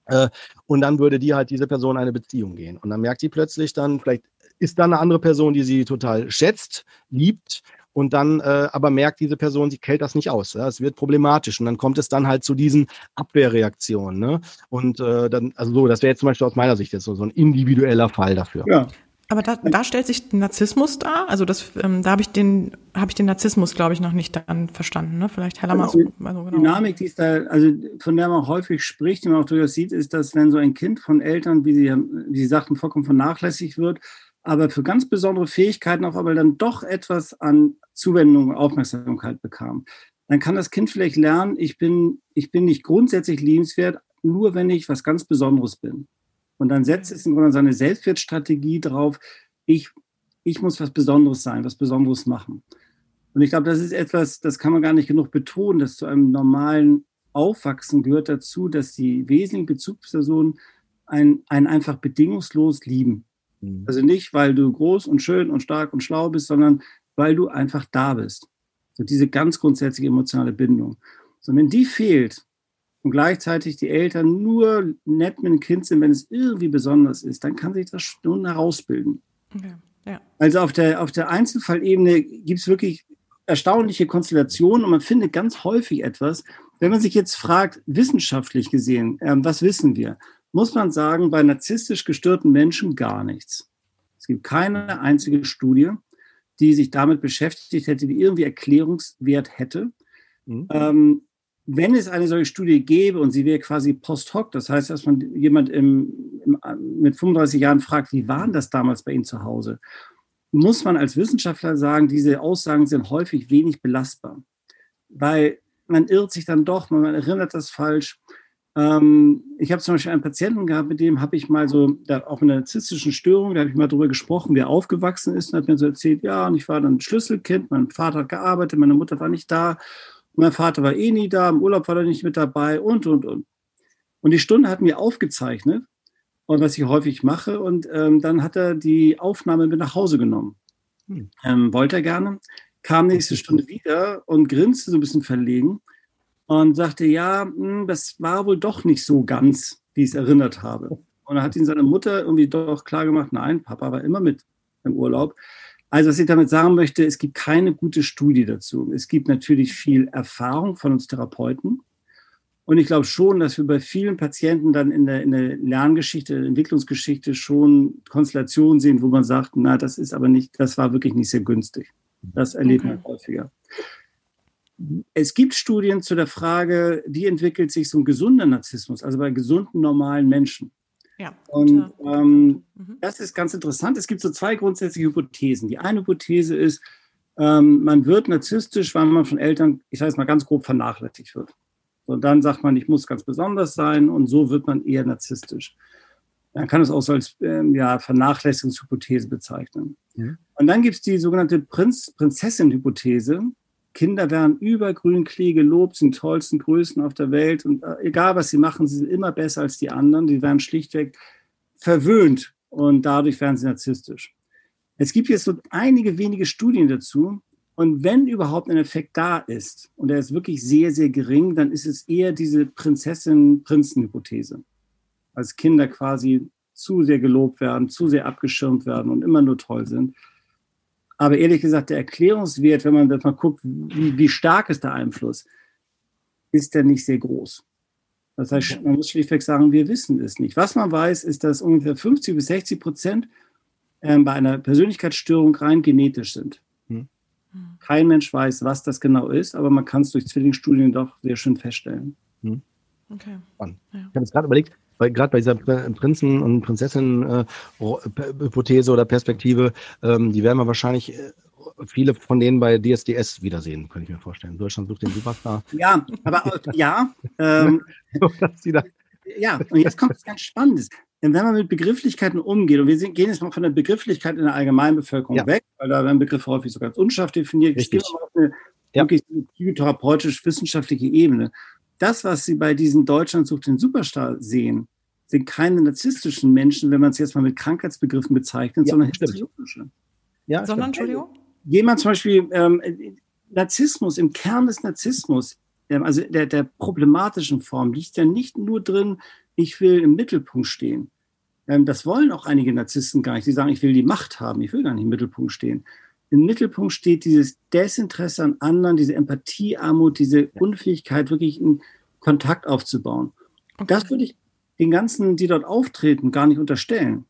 Äh, und dann würde die halt diese Person eine Beziehung gehen. Und dann merkt die plötzlich dann, vielleicht ist dann eine andere Person, die sie total schätzt, liebt, und dann äh, aber merkt diese Person, sie hält das nicht aus. Ja? Es wird problematisch und dann kommt es dann halt zu diesen Abwehrreaktionen. Ne? Und äh, dann, also so, das wäre jetzt zum Beispiel aus meiner Sicht jetzt so, so ein individueller Fall dafür. Ja, aber da, da stellt sich Narzissmus dar. Also das, ähm, da habe ich den, habe ich den Narzissmus, glaube ich, noch nicht dann verstanden. Ne? Vielleicht Heller mal. Also, also genau. Dynamik, die ist da, also von der man häufig spricht, die man auch durchaus sieht, ist, dass wenn so ein Kind von Eltern, wie sie, wie sie sagten, vollkommen vernachlässigt wird, aber für ganz besondere Fähigkeiten auch aber dann doch etwas an Zuwendung und Aufmerksamkeit bekam, dann kann das Kind vielleicht lernen, ich bin, ich bin nicht grundsätzlich liebenswert, nur, wenn ich was ganz Besonderes bin. Und dann setzt es im Grunde seine Selbstwertstrategie drauf, ich, ich muss was Besonderes sein, was Besonderes machen. Und ich glaube, das ist etwas, das kann man gar nicht genug betonen, dass zu einem normalen Aufwachsen gehört dazu, dass die wesentlichen Bezugspersonen einen, einen einfach bedingungslos lieben. Mhm. Also nicht, weil du groß und schön und stark und schlau bist, sondern weil du einfach da bist. So diese ganz grundsätzliche emotionale Bindung. So, wenn die fehlt und gleichzeitig die Eltern nur nett mit dem Kind sind, wenn es irgendwie besonders ist, dann kann sich das schon herausbilden. Okay. Ja. Also auf der, auf der Einzelfallebene gibt es wirklich erstaunliche Konstellationen und man findet ganz häufig etwas. Wenn man sich jetzt fragt, wissenschaftlich gesehen, äh, was wissen wir, muss man sagen, bei narzisstisch gestörten Menschen gar nichts. Es gibt keine einzige Studie, die sich damit beschäftigt hätte, die irgendwie Erklärungswert hätte. Mhm. Ähm, wenn es eine solche Studie gäbe und sie wäre quasi post hoc, das heißt, dass man jemand im, im, mit 35 Jahren fragt, wie war das damals bei Ihnen zu Hause? muss man als Wissenschaftler sagen, diese Aussagen sind häufig wenig belastbar, weil man irrt sich dann doch, man erinnert das falsch. Ähm, ich habe zum Beispiel einen Patienten gehabt, mit dem habe ich mal so, da, auch in einer narzisstischen Störung, da habe ich mal darüber gesprochen, wie er aufgewachsen ist und hat mir so erzählt, ja, und ich war dann Schlüsselkind, mein Vater hat gearbeitet, meine Mutter war nicht da, mein Vater war eh nie da, im Urlaub war er nicht mit dabei und, und, und. Und die Stunde hat mir aufgezeichnet, und was ich häufig mache. Und ähm, dann hat er die Aufnahme mit nach Hause genommen. Hm. Ähm, wollte er gerne, kam nächste Stunde wieder und grinste so ein bisschen verlegen und sagte, ja, mh, hm, das war wohl doch nicht so ganz, wie ich es erinnert habe. Und dann hat ihn seine Mutter irgendwie doch klar gemacht, nein, Papa war immer mit im Urlaub. Also, was ich damit sagen möchte, es gibt keine gute Studie dazu. Es gibt natürlich viel Erfahrung von uns Therapeuten. Und ich glaube schon, dass wir bei vielen Patienten dann in der, in der Lerngeschichte, der Entwicklungsgeschichte schon Konstellationen sehen, wo man sagt, na, das ist aber nicht, das war wirklich nicht sehr günstig. Das erlebt okay. man häufiger. Es gibt Studien zu der Frage, wie entwickelt sich so ein gesunder Narzissmus, also bei gesunden, normalen Menschen. Ja, und ähm, mhm. das ist ganz interessant. Es gibt so zwei grundsätzliche Hypothesen. Die eine Hypothese ist, ähm, man wird narzisstisch, weil man von Eltern, ich sage es mal ganz grob, vernachlässigt wird. Und dann sagt man, ich muss ganz besonders sein und so wird man eher narzisstisch. Man kann es auch so als ähm, ja, Vernachlässigungshypothese bezeichnen. Ja. Und dann gibt es die sogenannte Prinz Prinzessin-Hypothese. Kinder werden über grünen Klee gelobt, sind tollsten Größen auf der Welt und äh, egal was sie machen, sie sind immer besser als die anderen. Die werden schlichtweg verwöhnt und dadurch werden sie narzisstisch. Es gibt jetzt so einige wenige Studien dazu, und wenn überhaupt ein Effekt da ist, und der ist wirklich sehr, sehr gering, dann ist es eher diese Prinzessin-Prinzen-Hypothese. Als Kinder quasi zu sehr gelobt werden, zu sehr abgeschirmt werden und immer nur toll sind. Aber ehrlich gesagt, der Erklärungswert, wenn man das mal guckt, wie, wie stark ist der Einfluss, ist der nicht sehr groß. Das heißt, man muss schlichtweg sagen, wir wissen es nicht. Was man weiß, ist, dass ungefähr 50 bis 60 Prozent ähm, bei einer Persönlichkeitsstörung rein genetisch sind. Hm. Kein Mensch weiß, was das genau ist, aber man kann es durch Zwillingsstudien doch sehr schön feststellen. Hm. Okay. Ich habe jetzt gerade überlegt, weil gerade bei dieser Prinzen- und Prinzessinnen-Hypothese äh, oder Perspektive, ähm, die werden wir wahrscheinlich äh, viele von denen bei DSDS wiedersehen, könnte ich mir vorstellen. Deutschland sucht den Superstar. Ja, aber ja. Ähm, (laughs) ja, und jetzt kommt was ganz Spannendes wenn man mit Begrifflichkeiten umgeht, und wir gehen jetzt mal von der Begrifflichkeit in der Allgemeinbevölkerung ja. weg, weil da werden Begriffe häufig so ganz unscharf definiert. Ich gehe mal auf eine ja. wirklich psychotherapeutisch-wissenschaftliche Ebene. Das, was Sie bei diesen Deutschland sucht den Superstar sehen, sind keine narzisstischen Menschen, wenn man es jetzt mal mit Krankheitsbegriffen bezeichnet, ja, sondern historische. Ja, sondern, Entschuldigung? Jemand zum Beispiel, ähm, Narzissmus, im Kern des Narzissmus, ähm, also der, der problematischen Form, liegt ja nicht nur drin, ich will im Mittelpunkt stehen. Ähm, das wollen auch einige Narzissten gar nicht. Die sagen, ich will die Macht haben, ich will gar nicht im Mittelpunkt stehen. Im Mittelpunkt steht dieses Desinteresse an anderen, diese Empathiearmut, diese Unfähigkeit, wirklich einen Kontakt aufzubauen. Okay. Das würde ich den ganzen, die dort auftreten, gar nicht unterstellen.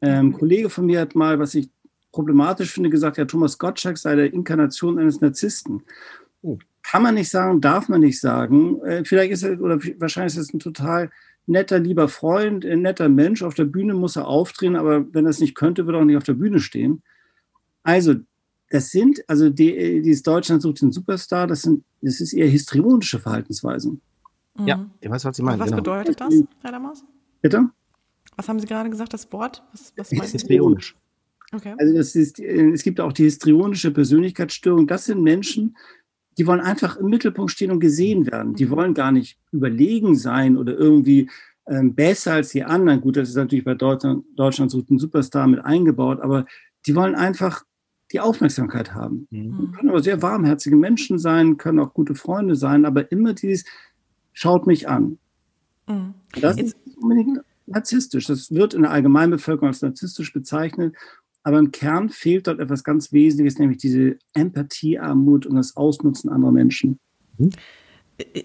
Ähm, ein Kollege von mir hat mal, was ich problematisch finde, gesagt, ja, Thomas Gottschalk sei der Inkarnation eines Narzissten. Oh. Kann man nicht sagen, darf man nicht sagen. Äh, vielleicht ist er, oder wahrscheinlich ist es ein total netter, lieber Freund, ein netter Mensch. Auf der Bühne muss er auftreten, aber wenn er es nicht könnte, würde er auch nicht auf der Bühne stehen. Also, das sind, also die, dieses Deutschland sucht den Superstar, das, sind, das ist eher histrionische Verhaltensweisen. Mhm. Ja, ich weiß, was Sie meinen. was genau. bedeutet das, Herr Lammers? Bitte? Was haben Sie gerade gesagt, das Wort? Was, was ist histrionisch. Okay. Also das ist, äh, es gibt auch die histrionische Persönlichkeitsstörung. Das sind Menschen, die wollen einfach im Mittelpunkt stehen und gesehen werden. Die wollen gar nicht überlegen sein oder irgendwie ähm, besser als die anderen. Gut, das ist natürlich bei Deutschland, Deutschland so ein Superstar mit eingebaut, aber die wollen einfach die Aufmerksamkeit haben. Mhm. Können aber sehr warmherzige Menschen sein, können auch gute Freunde sein, aber immer dieses schaut mich an. Mhm. Das Jetzt. ist unbedingt narzisstisch. Das wird in der Allgemeinbevölkerung als narzisstisch bezeichnet. Aber im Kern fehlt dort etwas ganz Wesentliches, nämlich diese Empathiearmut und das Ausnutzen anderer Menschen. Mhm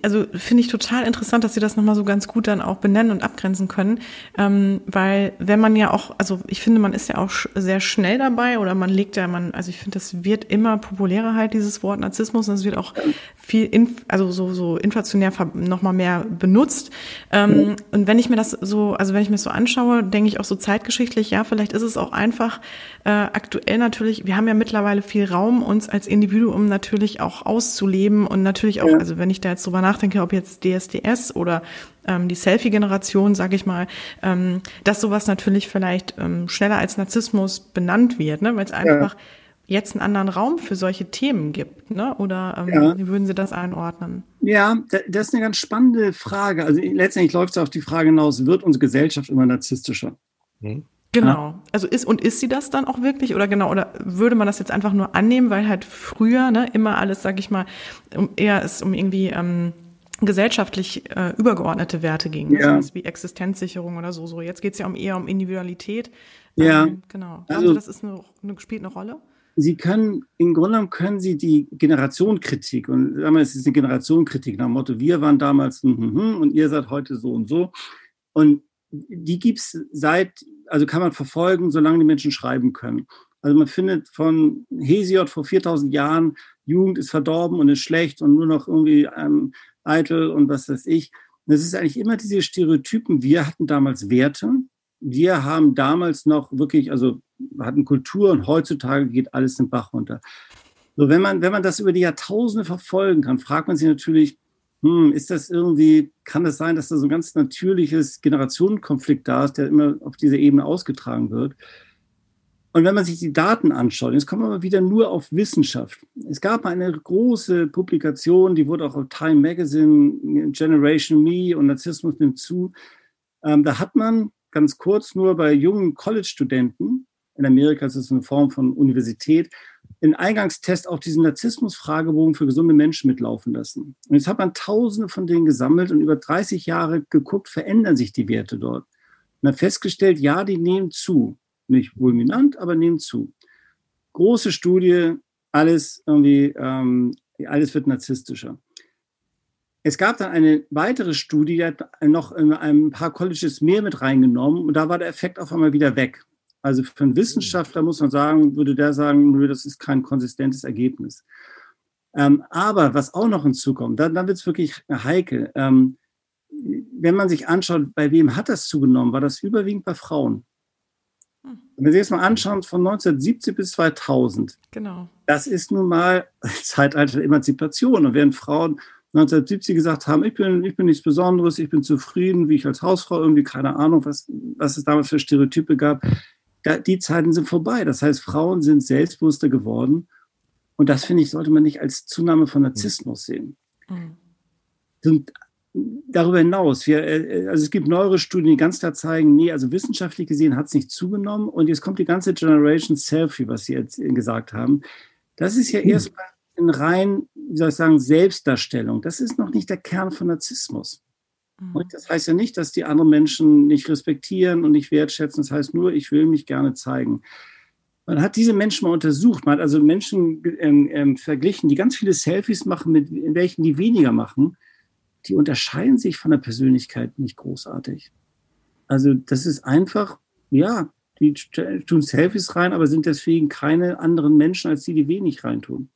also finde ich total interessant, dass Sie das nochmal so ganz gut dann auch benennen und abgrenzen können, ähm, weil wenn man ja auch, also ich finde, man ist ja auch sch sehr schnell dabei oder man legt ja, man, also ich finde, das wird immer populärer halt dieses Wort Narzissmus und es wird auch viel, in, also so so inflationär nochmal mehr benutzt. Ähm, und wenn ich mir das so, also wenn ich mir das so anschaue, denke ich auch so zeitgeschichtlich, ja, vielleicht ist es auch einfach äh, aktuell natürlich. Wir haben ja mittlerweile viel Raum, uns als Individuum natürlich auch auszuleben und natürlich auch, also wenn ich da jetzt jetzt drüber nachdenke, ob jetzt DSDS oder ähm, die Selfie-Generation, sage ich mal, ähm, dass sowas natürlich vielleicht ähm, schneller als Narzissmus benannt wird, ne? weil es einfach ja. jetzt einen anderen Raum für solche Themen gibt, ne? Oder ähm, ja. wie würden Sie das einordnen? Ja, das ist eine ganz spannende Frage. Also letztendlich läuft es auf die Frage hinaus, wird unsere Gesellschaft immer narzisstischer? Hm. Genau. Also ist und ist sie das dann auch wirklich oder genau oder würde man das jetzt einfach nur annehmen, weil halt früher ne immer alles, sag ich mal, um, eher es um irgendwie ähm, gesellschaftlich äh, übergeordnete Werte ging, ne? ja. wie Existenzsicherung oder so. So jetzt geht's ja um eher um Individualität. Ja, ähm, genau. Also, also das ist eine, eine, spielt eine Rolle. Sie können, im Grunde genommen können Sie die Generationenkritik, und sagen wir, es ist eine Generationenkritik nach dem Motto, wir waren damals hm, hm, hm, und ihr seid heute so und so. Und die gibt's seit also kann man verfolgen, solange die Menschen schreiben können. Also man findet von Hesiod vor 4000 Jahren, Jugend ist verdorben und ist schlecht und nur noch irgendwie ähm, eitel und was weiß ich. Das ist eigentlich immer diese Stereotypen. Wir hatten damals Werte. Wir haben damals noch wirklich, also hatten Kultur und heutzutage geht alles den Bach runter. So, wenn man, wenn man das über die Jahrtausende verfolgen kann, fragt man sich natürlich, hm, ist das irgendwie, kann das sein, dass da so ein ganz natürliches Generationenkonflikt da ist, der immer auf dieser Ebene ausgetragen wird? Und wenn man sich die Daten anschaut, jetzt kommen wir mal wieder nur auf Wissenschaft. Es gab eine große Publikation, die wurde auch auf Time Magazine, Generation Me und Narzissmus nimmt zu. Ähm, da hat man ganz kurz nur bei jungen College-Studenten, in Amerika ist es eine Form von Universität, in Eingangstest auch diesen Narzissmus-Fragebogen für gesunde Menschen mitlaufen lassen. Und jetzt hat man tausende von denen gesammelt und über 30 Jahre geguckt, verändern sich die Werte dort. Und hat festgestellt, ja, die nehmen zu. Nicht fulminant, aber nehmen zu. Große Studie, alles irgendwie, ähm, alles wird narzisstischer. Es gab dann eine weitere Studie, die hat noch ein paar Colleges mehr mit reingenommen und da war der Effekt auf einmal wieder weg. Also für einen Wissenschaftler muss man sagen, würde der sagen, nö, das ist kein konsistentes Ergebnis. Ähm, aber was auch noch hinzukommt, dann, dann wird es wirklich heikel. Ähm, wenn man sich anschaut, bei wem hat das zugenommen, war das überwiegend bei Frauen. Hm. Wenn Sie jetzt mal anschauen, von 1970 bis 2000. Genau. Das ist nun mal (laughs) Zeitalter der Emanzipation. Und während Frauen 1970 gesagt haben, ich bin, ich bin nichts Besonderes, ich bin zufrieden, wie ich als Hausfrau irgendwie, keine Ahnung, was, was es damals für Stereotype gab, die Zeiten sind vorbei. Das heißt, Frauen sind selbstbewusster geworden. Und das, finde ich, sollte man nicht als Zunahme von Narzissmus sehen. Mhm. Und darüber hinaus, wir, äh, also es gibt neuere Studien, die ganz klar zeigen, nee, also wissenschaftlich gesehen hat es nicht zugenommen. Und jetzt kommt die ganze Generation Selfie, was Sie jetzt gesagt haben. Das ist ja mhm. erstmal in rein, wie soll ich sagen, Selbstdarstellung. Das ist noch nicht der Kern von Narzissmus. Mhm. Und das heißt ja nicht, dass die anderen Menschen nicht respektieren und nicht wertschätzen. Das heißt nur, ich will mich gerne zeigen. Man hat diese Menschen mal untersucht, man hat also Menschen ähm, ähm, verglichen, die ganz viele Selfies machen, mit welchen die weniger machen. Die unterscheiden sich von der Persönlichkeit nicht großartig. Also das ist einfach, ja, die tun Selfies rein, aber sind deswegen keine anderen Menschen als die, die wenig reintun.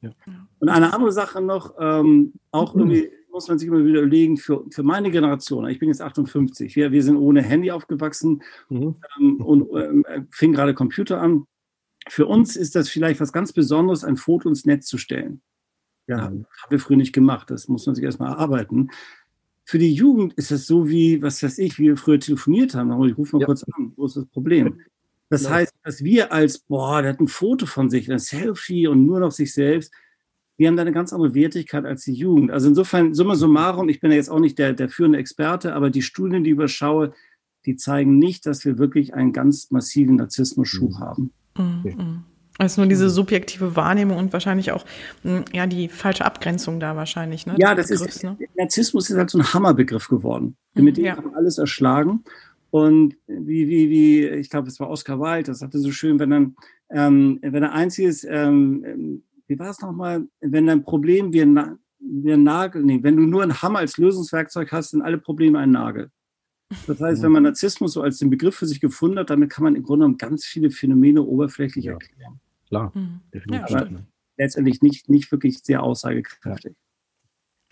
Ja. Und eine andere Sache noch, ähm, auch mhm. irgendwie muss man sich immer wieder überlegen, für, für meine Generation, ich bin jetzt 58, wir, wir sind ohne Handy aufgewachsen mhm. ähm, und äh, fing gerade Computer an. Für uns ist das vielleicht was ganz Besonderes, ein Foto ins Netz zu stellen. Ja, haben wir früher nicht gemacht. Das muss man sich erstmal erarbeiten. für die Jugend ist das so wie, was weiß ich, wie wir früher telefoniert haben. Ich rufe mal ja. kurz an, wo ist das Problem? Das ja. heißt, dass wir als, boah, der hat ein Foto von sich, ein Selfie und nur noch sich selbst, wir haben da eine ganz andere Wertigkeit als die Jugend. Also insofern, summa summarum, ich bin ja jetzt auch nicht der, der führende Experte, aber die Studien, die ich überschaue, die zeigen nicht, dass wir wirklich einen ganz massiven Narzissmus-Schub mhm. haben. Mhm. Also nur diese subjektive Wahrnehmung und wahrscheinlich auch hm, ja die falsche Abgrenzung da wahrscheinlich. Ne, ja, das ist ne? Narzissmus ist halt so ein Hammerbegriff geworden. Mhm, mit dem ja. haben alles erschlagen. Und wie, wie, wie, ich glaube, es war Oscar Wilde, das sagte so schön, wenn dann, ähm, wenn er einziges, ähm, wie war es nochmal, wenn dein Problem wie ein, wie ein Nagel, nee, wenn du nur einen Hammer als Lösungswerkzeug hast, sind alle Probleme ein Nagel. Das heißt, wenn man Narzissmus so als den Begriff für sich gefunden hat, damit kann man im Grunde genommen ganz viele Phänomene oberflächlich ja. erklären. Klar, mhm. definitiv. Ja, letztendlich nicht, nicht wirklich sehr aussagekräftig.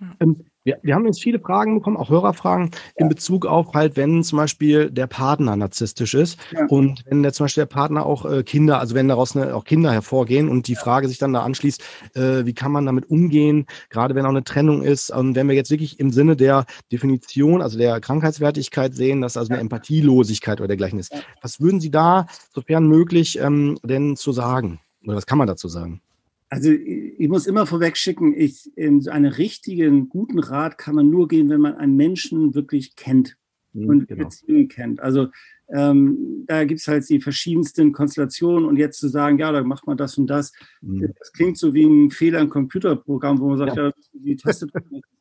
Ja. Ähm, wir, wir, haben jetzt viele Fragen bekommen, auch Hörerfragen, ja. in Bezug auf halt, wenn zum Beispiel der Partner narzisstisch ist ja. und wenn der zum Beispiel der Partner auch äh, Kinder, also wenn daraus eine, auch Kinder hervorgehen und die Frage sich dann da anschließt, äh, wie kann man damit umgehen, gerade wenn auch eine Trennung ist und wenn wir jetzt wirklich im Sinne der Definition, also der Krankheitswertigkeit sehen, dass also eine Empathielosigkeit oder dergleichen ist. Was würden Sie da, sofern möglich, ähm, denn zu sagen? Oder was kann man dazu sagen? Also ich muss immer vorweg schicken, ich, in so einen richtigen, guten Rat kann man nur gehen, wenn man einen Menschen wirklich kennt mhm, und genau. Beziehungen kennt. Also ähm, da gibt es halt die verschiedensten Konstellationen und jetzt zu sagen, ja, da macht man das und das, mhm. das klingt so wie ein Fehler im Computerprogramm, wo man sagt, ja, ja die Taste ist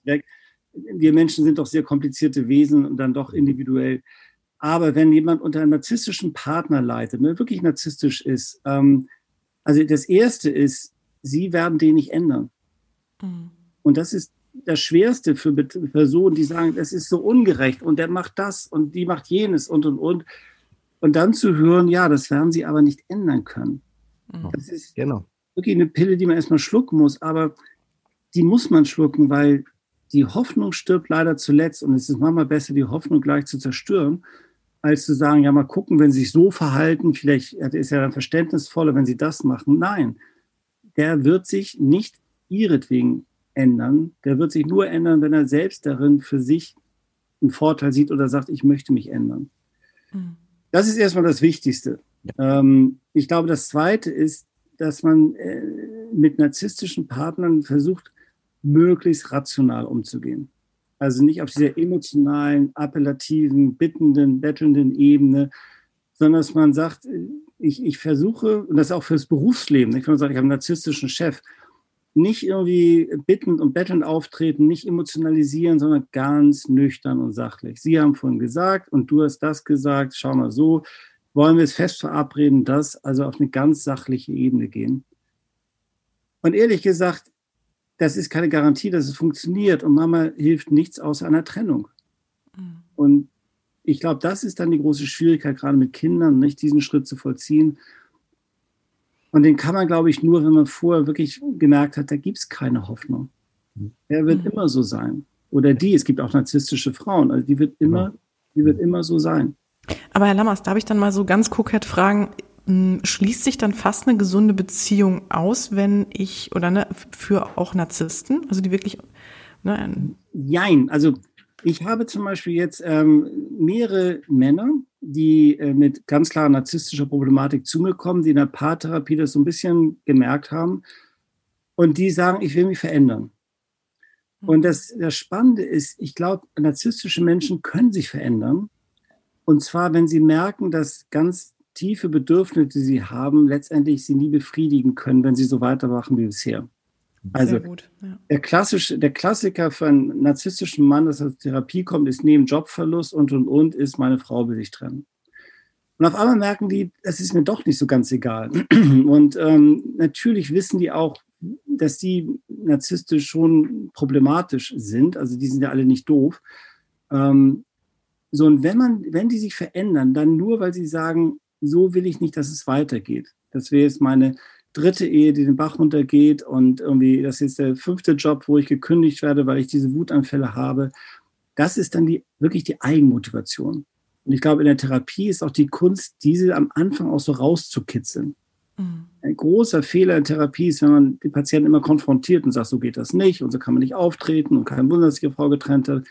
weg. Wir Menschen sind doch sehr komplizierte Wesen und dann doch individuell. Aber wenn jemand unter einem narzisstischen Partner leidet, wenn er wirklich narzisstisch ist, ähm, also das Erste ist, sie werden den nicht ändern. Mhm. Und das ist das Schwerste für Personen, die sagen, das ist so ungerecht und der macht das und die macht jenes und und und. Und dann zu hören, ja, das werden sie aber nicht ändern können. Mhm. Das ist genau. wirklich eine Pille, die man erstmal schlucken muss, aber die muss man schlucken, weil die Hoffnung stirbt leider zuletzt und es ist manchmal besser, die Hoffnung gleich zu zerstören, als zu sagen, ja, mal gucken, wenn sie sich so verhalten, vielleicht ist ja dann verständnisvoller, wenn sie das machen. Nein, der wird sich nicht ihretwegen ändern. Der wird sich nur ändern, wenn er selbst darin für sich einen Vorteil sieht oder sagt, ich möchte mich ändern. Mhm. Das ist erstmal das Wichtigste. Ja. Ähm, ich glaube, das Zweite ist, dass man äh, mit narzisstischen Partnern versucht, möglichst rational umzugehen. Also nicht auf dieser emotionalen, appellativen, bittenden, bettelnden Ebene, sondern dass man sagt, ich, ich versuche, und das auch fürs Berufsleben, ich kann sagen, ich habe einen narzisstischen Chef, nicht irgendwie bittend und bettelnd auftreten, nicht emotionalisieren, sondern ganz nüchtern und sachlich. Sie haben vorhin gesagt und du hast das gesagt, schau mal so, wollen wir es fest verabreden, dass also auf eine ganz sachliche Ebene gehen. Und ehrlich gesagt, das ist keine Garantie, dass es funktioniert und Mama hilft nichts außer einer Trennung. Mhm. Und ich glaube, das ist dann die große Schwierigkeit, gerade mit Kindern, nicht diesen Schritt zu vollziehen. Und den kann man, glaube ich, nur, wenn man vorher wirklich gemerkt hat, da gibt es keine Hoffnung. Er wird mhm. immer so sein. Oder die, es gibt auch narzisstische Frauen, also die wird immer, die wird immer so sein. Aber Herr Lammers, darf ich dann mal so ganz kokett fragen, hm, schließt sich dann fast eine gesunde Beziehung aus, wenn ich, oder ne, für auch Narzissten, also die wirklich, ne, Jein, also ich habe zum Beispiel jetzt ähm, mehrere Männer, die äh, mit ganz klarer narzisstischer Problematik zu mir kommen, die in der Paartherapie das so ein bisschen gemerkt haben und die sagen, ich will mich verändern. Hm. Und das, das Spannende ist, ich glaube, narzisstische Menschen können sich verändern. Und zwar, wenn sie merken, dass ganz tiefe Bedürfnisse, die sie haben, letztendlich sie nie befriedigen können, wenn sie so weitermachen wie bisher. Also gut, ja. der, klassische, der Klassiker für einen narzisstischen Mann, das aus Therapie kommt, ist neben Jobverlust und und und, ist meine Frau will ich trennen. Und auf einmal merken die, es ist mir doch nicht so ganz egal. (clears throat) Und ähm, natürlich wissen die auch, dass die narzisstisch schon problematisch sind. Also die sind ja alle nicht doof. Ähm, so, und wenn man, wenn die sich verändern, dann nur, weil sie sagen, so will ich nicht, dass es weitergeht. Das wäre jetzt meine dritte Ehe, die den Bach runtergeht und irgendwie, das ist der fünfte Job, wo ich gekündigt werde, weil ich diese Wutanfälle habe. Das ist dann die, wirklich die Eigenmotivation. Und ich glaube, in der Therapie ist auch die Kunst, diese am Anfang auch so rauszukitzeln. Mhm. Ein großer Fehler in Therapie ist, wenn man die Patienten immer konfrontiert und sagt, so geht das nicht und so kann man nicht auftreten und kein Wunder, dass sich Frau getrennt hat.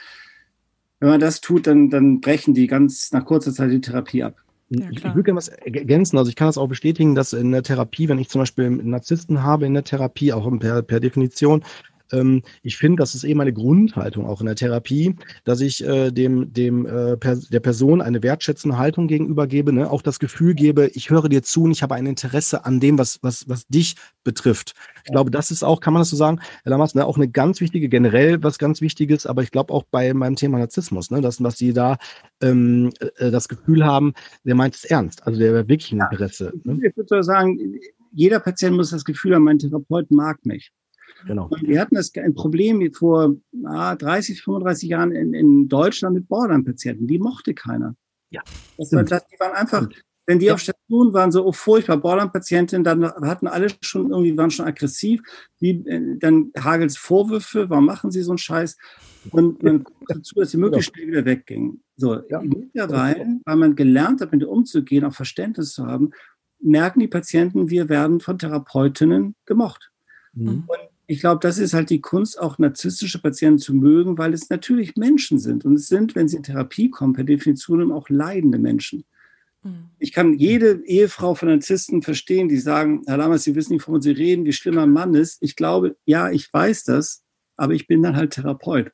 wenn man das tut, dann, dann brechen die ganz nach kurzer Zeit die Therapie ab. Ja, ich, würde gerne was ergänzen. Also ich kann das auch bestätigen, dass in der Therapie, wenn ich zum Beispiel einen Narzissten habe in der Therapie, auch per, per Definition, ähm, ich finde, das ist eben eine Grundhaltung auch in der Therapie, dass ich äh, dem, dem äh, per, der Person eine wertschätzende Haltung gegenüber gebe, ne? auch das Gefühl gebe, ich höre dir zu und ich habe ein Interesse an dem, was, was, was dich betrifft. Ich glaube, das ist auch, kann man das so sagen, Herr Lammers, ne, auch eine ganz wichtige, generell was ganz Wichtiges, aber ich glaube auch bei meinem Thema Narzissmus, ne, dass, dass die da ähm, äh, das Gefühl haben, der meint es ernst, also der hat wirklich ein Interesse. Ne? Ich würde sagen, jeder Patient muss das Gefühl haben, mein Therapeut mag mich. Genau. Und wir hatten das ein Problem vor ah, 30, 35 Jahren in, in Deutschland mit Borderline-Patienten. Die mochte keiner. Ja. Das war, das, die waren einfach, wenn die ja. auf Station waren, so oh, furchtbar, Borderline-Patientin, dann hatten alle schon irgendwie, waren schon aggressiv. Die, äh, dann hagels Vorwürfe, warum machen sie so einen Scheiß? Und dann dazu, dass sie möglichst schnell wieder weggingen. So, ja. mittlerweile, weil man gelernt hat, mit ihr umzugehen, auch Verständnis zu haben, merken die Patienten, wir werden von Therapeutinnen gemocht. Mhm. Und ich glaube, das ist halt die Kunst, auch narzisstische Patienten zu mögen, weil es natürlich Menschen sind. Und es sind, wenn sie in Therapie kommen, per Definition auch leidende Menschen. Mhm. Ich kann jede Ehefrau von Narzissten verstehen, die sagen, Herr Lammers, Sie wissen nicht, wovon Sie reden, wie schlimm ein Mann ist. Ich glaube, ja, ich weiß das, aber ich bin dann halt Therapeut.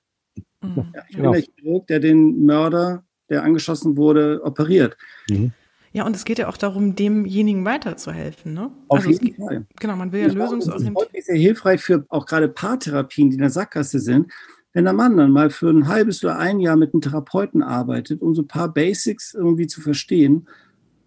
Mhm. Ja, ich bin der Chirurg, der den Mörder, der angeschossen wurde, operiert. Mhm. Ja, und es geht ja auch darum, demjenigen weiterzuhelfen. Ne? Auf also jeden Fall. Genau, man will ja lösungsorientiert. Das ist sehr hilfreich für auch gerade Paartherapien, die in der Sackgasse sind. Wenn der Mann dann mal für ein halbes oder ein Jahr mit einem Therapeuten arbeitet, um so ein paar Basics irgendwie zu verstehen,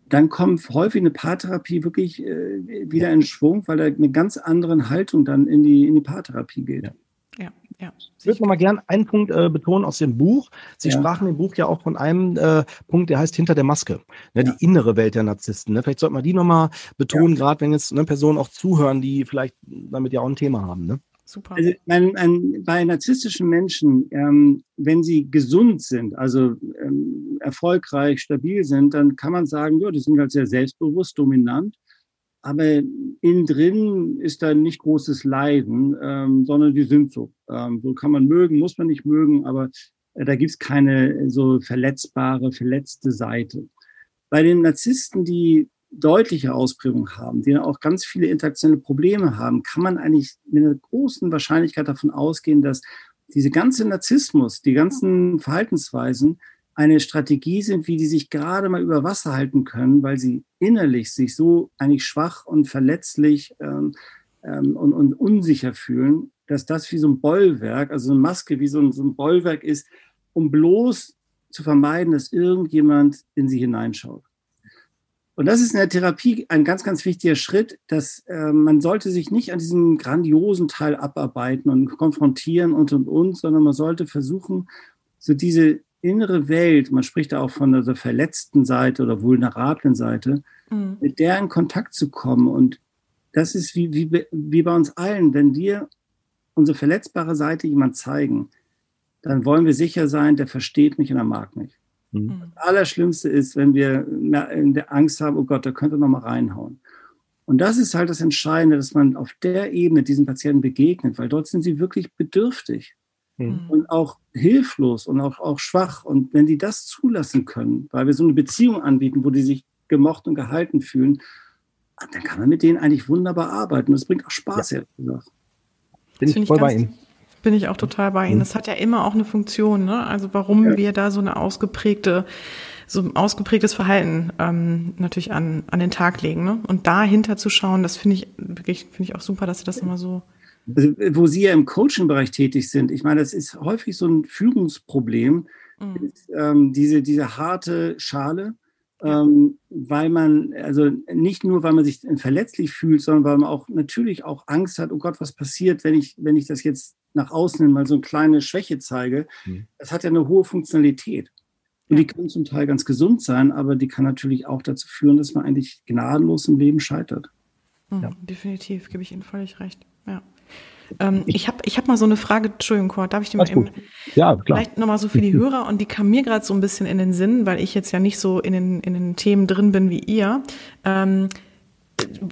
dann kommt häufig eine Paartherapie wirklich äh, wieder in Schwung, weil er eine ganz andere Haltung dann in die, in die Paartherapie geht. Ja. Ja, ja. Ich würde noch mal gerne einen Punkt äh, betonen aus dem Buch. Sie ja. sprachen im Buch ja auch von einem äh, Punkt, der heißt hinter der Maske, ne, ja. die innere Welt der Narzissten. Ne? Vielleicht sollte man die noch mal betonen, ja. gerade wenn jetzt ne, Personen auch zuhören, die vielleicht damit ja auch ein Thema haben. Ne? Super. Also mein, ein, bei narzisstischen Menschen, ähm, wenn sie gesund sind, also ähm, erfolgreich, stabil sind, dann kann man sagen, ja, die sind halt sehr selbstbewusst, dominant aber innen drin ist da nicht großes Leiden, ähm, sondern die sind so. Ähm, so kann man mögen, muss man nicht mögen, aber äh, da gibt's keine so verletzbare, verletzte Seite. Bei den Narzissten, die deutliche Ausprägung haben, die auch ganz viele interaktionelle Probleme haben, kann man eigentlich mit einer großen Wahrscheinlichkeit davon ausgehen, dass diese ganze Narzissmus, die ganzen Verhaltensweisen eine Strategie sind, wie die sich gerade mal über Wasser halten können, weil sie innerlich sich so eigentlich schwach und verletzlich ähm, ähm, und, und, unsicher fühlen, dass das wie so ein Bollwerk, also eine Maske wie so ein, so ein Bollwerk ist, um bloß zu vermeiden, dass irgendjemand in sie hineinschaut. Und das ist in der Therapie ein ganz, ganz wichtiger Schritt, dass äh, man sollte sich nicht an diesem grandiosen Teil abarbeiten und konfrontieren und und und, sondern man sollte versuchen, so diese innere Welt, man spricht da auch von der verletzten Seite oder vulnerablen Seite, mhm. mit der in Kontakt zu kommen. Und das ist wie, wie, wie bei uns allen, wenn wir unsere verletzbare Seite jemand zeigen, dann wollen wir sicher sein, der versteht mich und er mag mich. Mhm. Das Allerschlimmste ist, wenn wir in der Angst haben, oh Gott, da könnte noch mal reinhauen. Und das ist halt das Entscheidende, dass man auf der Ebene diesen Patienten begegnet, weil dort sind sie wirklich bedürftig. Mhm. und auch hilflos und auch, auch schwach. Und wenn die das zulassen können, weil wir so eine Beziehung anbieten, wo die sich gemocht und gehalten fühlen, dann kann man mit denen eigentlich wunderbar arbeiten. Das bringt auch Spaß, ja. ehrlich gesagt. Bin ich voll bei Ihnen. Bin ich auch total bei Ihnen. Mhm. Das hat ja immer auch eine Funktion, ne? Also warum ja. wir da so eine ausgeprägte, so ein ausgeprägtes Verhalten ähm, natürlich an, an den Tag legen. Ne? Und dahinter zu schauen, das finde ich wirklich, finde ich auch super, dass Sie das immer so also, wo Sie ja im Coaching-Bereich tätig sind, ich meine, das ist häufig so ein Führungsproblem, mhm. ist, ähm, diese, diese harte Schale, ähm, weil man, also nicht nur, weil man sich verletzlich fühlt, sondern weil man auch natürlich auch Angst hat, oh Gott, was passiert, wenn ich, wenn ich das jetzt nach außen mal so eine kleine Schwäche zeige. Mhm. Das hat ja eine hohe Funktionalität. Und die kann zum Teil ganz gesund sein, aber die kann natürlich auch dazu führen, dass man eigentlich gnadenlos im Leben scheitert. Mhm, ja. Definitiv, gebe ich Ihnen völlig recht. Ja. Ähm, ich habe ich hab mal so eine Frage, Entschuldigung, Kurt, darf ich die mal eben, ja, klar. vielleicht nochmal so für die Hörer und die kam mir gerade so ein bisschen in den Sinn, weil ich jetzt ja nicht so in den, in den Themen drin bin wie ihr. Ähm,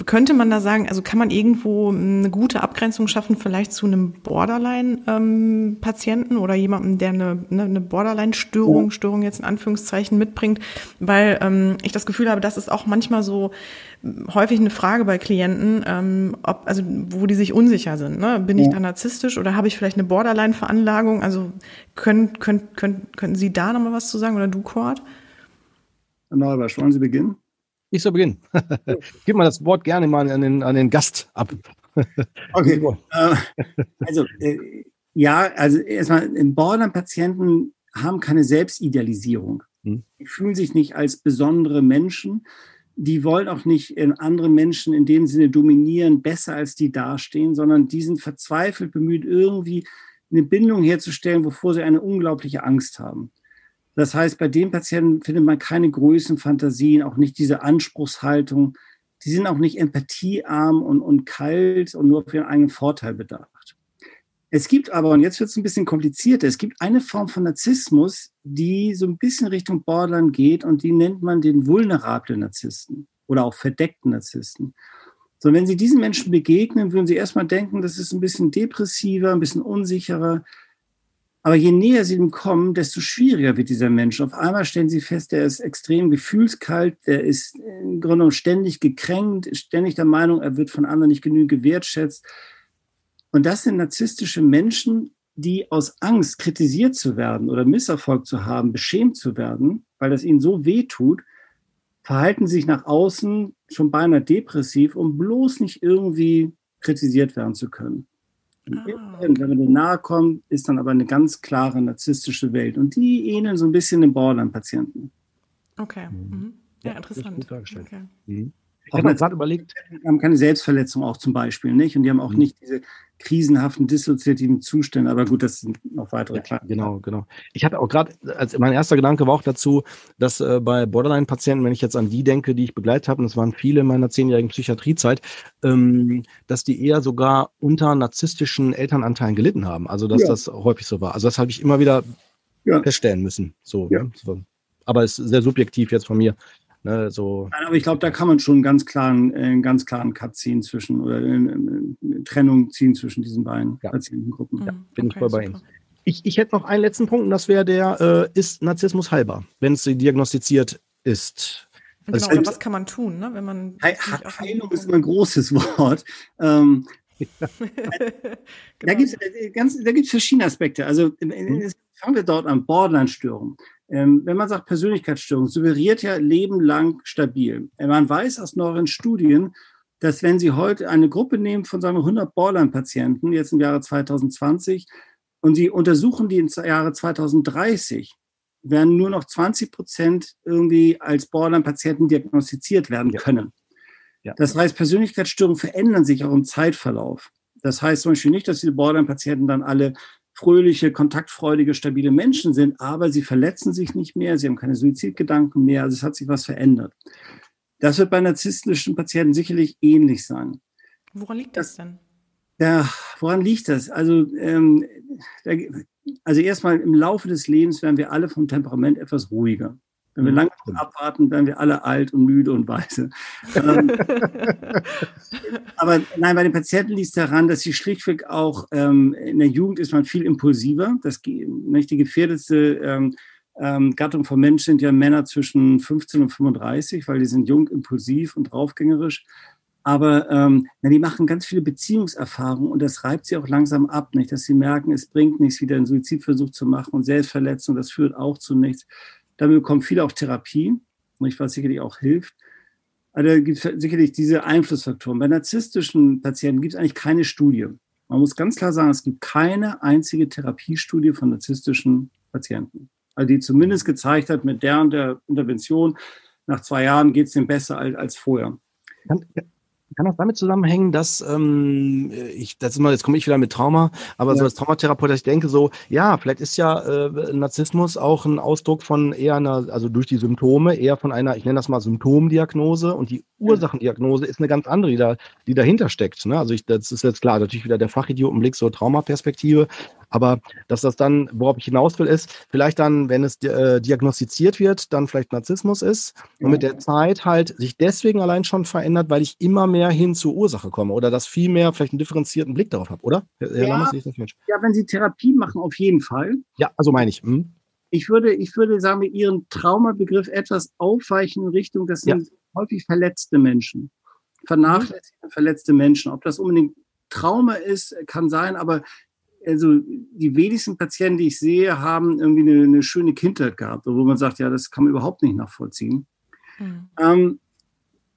könnte man da sagen, also kann man irgendwo eine gute Abgrenzung schaffen, vielleicht zu einem Borderline-Patienten ähm, oder jemandem, der eine, eine, eine Borderline-Störung, Störung jetzt in Anführungszeichen mitbringt, weil ähm, ich das Gefühl habe, das ist auch manchmal so häufig eine Frage bei Klienten, ähm, ob, also wo die sich unsicher sind. Ne? Bin ja. ich da narzisstisch oder habe ich vielleicht eine Borderline-Veranlagung? Also können, können, können, können Sie da nochmal was zu sagen oder du, Cord? Herr Neubersch, wollen Sie beginnen? Ich soll beginnen. (laughs) Gib mal das Wort gerne mal an den, an den Gast ab. (laughs) okay. Äh, also, äh, ja, also erstmal, Borderline-Patienten haben keine Selbstidealisierung. Hm. Die fühlen sich nicht als besondere Menschen. Die wollen auch nicht andere Menschen in dem Sinne dominieren, besser als die dastehen, sondern die sind verzweifelt bemüht, irgendwie eine Bindung herzustellen, wovor sie eine unglaubliche Angst haben. Das heißt, bei den Patienten findet man keine Größenfantasien, auch nicht diese Anspruchshaltung. Die sind auch nicht empathiearm und, und kalt und nur auf ihren eigenen Vorteil bedacht. Es gibt aber, und jetzt wird es ein bisschen komplizierter, es gibt eine Form von Narzissmus, die so ein bisschen Richtung Borderline geht und die nennt man den vulnerablen Narzissten oder auch verdeckten Narzissten. So, wenn Sie diesen Menschen begegnen, würden Sie erstmal denken, das ist ein bisschen depressiver, ein bisschen unsicherer, aber je näher sie ihm kommen, desto schwieriger wird dieser Mensch. Auf einmal stellen sie fest, er ist extrem gefühlskalt, er ist im Grunde genommen ständig gekränkt, ständig der Meinung, er wird von anderen nicht genügend gewertschätzt. Und das sind narzisstische Menschen, die aus Angst, kritisiert zu werden oder Misserfolg zu haben, beschämt zu werden, weil das ihnen so weh tut, verhalten sich nach außen schon beinahe depressiv, um bloß nicht irgendwie kritisiert werden zu können. Ah. Wenn man denen nahe kommt, ist dann aber eine ganz klare narzisstische Welt. Und die ähneln so ein bisschen den Borderline-Patienten. Okay. Mhm. Ja, ja, interessant. Gut dargestellt. Okay. Mhm. Ich habe mir gerade überlegt. Die haben keine Selbstverletzung auch zum Beispiel, nicht? Und die haben auch mhm. nicht diese krisenhaften, dissoziativen Zustände. Aber gut, das sind noch weitere ja, Genau, genau. Ich hatte auch gerade, als mein erster Gedanke war auch dazu, dass äh, bei Borderline-Patienten, wenn ich jetzt an die denke, die ich begleitet habe, und das waren viele in meiner zehnjährigen Psychiatriezeit, ähm, dass die eher sogar unter narzisstischen Elternanteilen gelitten haben. Also dass ja. das häufig so war. Also das habe ich immer wieder ja. feststellen müssen. So, ja. so. Aber es ist sehr subjektiv jetzt von mir. Ne, so. Aber ich glaube, da kann man schon einen ganz klaren, äh, einen ganz klaren Cut ziehen zwischen oder eine, eine Trennung ziehen zwischen diesen beiden ja. Patientengruppen. Ja, bin okay, ich voll bei Ihnen. Ich, ich hätte noch einen letzten Punkt und das wäre der, äh, ist Narzissmus heilbar, wenn es diagnostiziert ist? Genau, also, oder was kann man tun, ne, wenn man. He Heilung ist immer ein großes Wort. Ähm, (laughs) genau. Da gibt es verschiedene Aspekte. Also mhm. fangen wir dort an, Borderline-Störungen. Ähm, wenn man sagt Persönlichkeitsstörung, suggeriert ja Leben lang stabil. Äh, man weiß aus neueren Studien, dass wenn Sie heute eine Gruppe nehmen von sagen wir 100 Borderline-Patienten, jetzt im Jahre 2020, und Sie untersuchen die im Jahre 2030, werden nur noch 20 Prozent irgendwie als Borderline-Patienten diagnostiziert werden können. Ja. Das heißt, Persönlichkeitsstörungen verändern sich auch im Zeitverlauf. Das heißt zum Beispiel nicht, dass die Borderline-Patienten dann alle fröhliche, kontaktfreudige, stabile Menschen sind, aber sie verletzen sich nicht mehr, sie haben keine Suizidgedanken mehr, also es hat sich was verändert. Das wird bei narzisstischen Patienten sicherlich ähnlich sein. Woran liegt das denn? Ja, woran liegt das? Also, ähm, also erstmal im Laufe des Lebens werden wir alle vom Temperament etwas ruhiger. Wenn wir mhm. lange abwarten, werden wir alle alt und müde und weise. (laughs) Ähm, aber nein, bei den Patienten liegt es daran, dass sie schlichtweg auch ähm, in der Jugend ist man viel impulsiver. Das, nicht die gefährdetste ähm, ähm, Gattung von Menschen sind ja Männer zwischen 15 und 35, weil die sind jung, impulsiv und draufgängerisch. Aber ähm, na, die machen ganz viele Beziehungserfahrungen und das reibt sie auch langsam ab, nicht? dass sie merken, es bringt nichts, wieder einen Suizidversuch zu machen und Selbstverletzung, das führt auch zu nichts. Damit bekommen viele auch Therapie, was sicherlich auch hilft. Aber da gibt es sicherlich diese Einflussfaktoren. Bei narzisstischen Patienten gibt es eigentlich keine Studie. Man muss ganz klar sagen, es gibt keine einzige Therapiestudie von narzisstischen Patienten. Also die zumindest gezeigt hat, mit der und der Intervention, nach zwei Jahren geht es dem besser als, als vorher. Kann, kann das damit zusammenhängen, dass ähm, ich, das ist mal, jetzt komme ich wieder mit Trauma, aber ja. so als Traumatherapeut, dass ich denke so, ja, vielleicht ist ja äh, Narzissmus auch ein Ausdruck von eher einer, also durch die Symptome, eher von einer, ich nenne das mal Symptomdiagnose und die Ursachendiagnose ist eine ganz andere, die, da, die dahinter steckt. Ne? Also ich, das ist jetzt klar, natürlich wieder der Fachidiotenblick, so Traumaperspektive. Aber dass das dann, worauf ich hinaus will, ist, vielleicht dann, wenn es äh, diagnostiziert wird, dann vielleicht Narzissmus ist und mit der Zeit halt sich deswegen allein schon verändert, weil ich immer mehr hin zur Ursache komme oder das viel mehr vielleicht einen differenzierten Blick darauf habe, oder? Herr ja, Lammers, ja, wenn Sie Therapie machen, auf jeden Fall. Ja, also meine ich. Hm? Ich würde, ich würde sagen, wir Ihren Traumabegriff etwas aufweichen in Richtung, das sind ja. häufig verletzte Menschen. Vernachlässigte, verletzte Menschen. Ob das unbedingt Trauma ist, kann sein, aber also die wenigsten Patienten, die ich sehe, haben irgendwie eine, eine schöne Kindheit gehabt, wo man sagt, ja, das kann man überhaupt nicht nachvollziehen. Mhm. Ähm,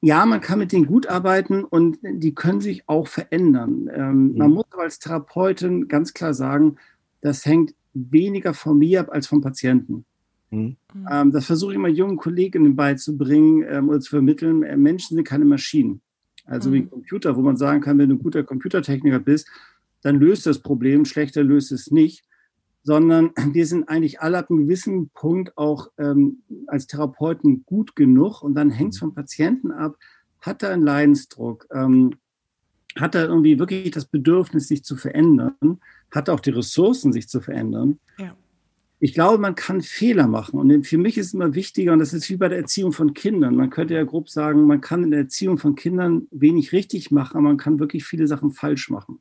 ja, man kann mit denen gut arbeiten und die können sich auch verändern. Ähm, mhm. Man muss aber als Therapeutin ganz klar sagen, das hängt weniger von mir ab als vom Patienten. Mhm. Ähm, das versuche ich immer jungen Kolleginnen beizubringen ähm, oder zu vermitteln. Äh, Menschen sind keine Maschinen. Also mhm. wie ein Computer, wo man sagen kann, wenn du ein guter Computertechniker bist, dann löst das Problem, schlechter löst es nicht, sondern (clears throat) wir sind eigentlich alle ab einem gewissen Punkt auch ähm, als Therapeuten gut genug und dann hängt es vom Patienten ab, hat er einen Leidensdruck, ähm, hat er irgendwie wirklich das Bedürfnis, sich zu verändern, hat er auch die Ressourcen, sich zu verändern. Ja. Ich glaube, man kann Fehler machen. Und für mich ist es immer wichtiger, und das ist wie bei der Erziehung von Kindern. Man könnte ja grob sagen, man kann in der Erziehung von Kindern wenig richtig machen, aber man kann wirklich viele Sachen falsch machen.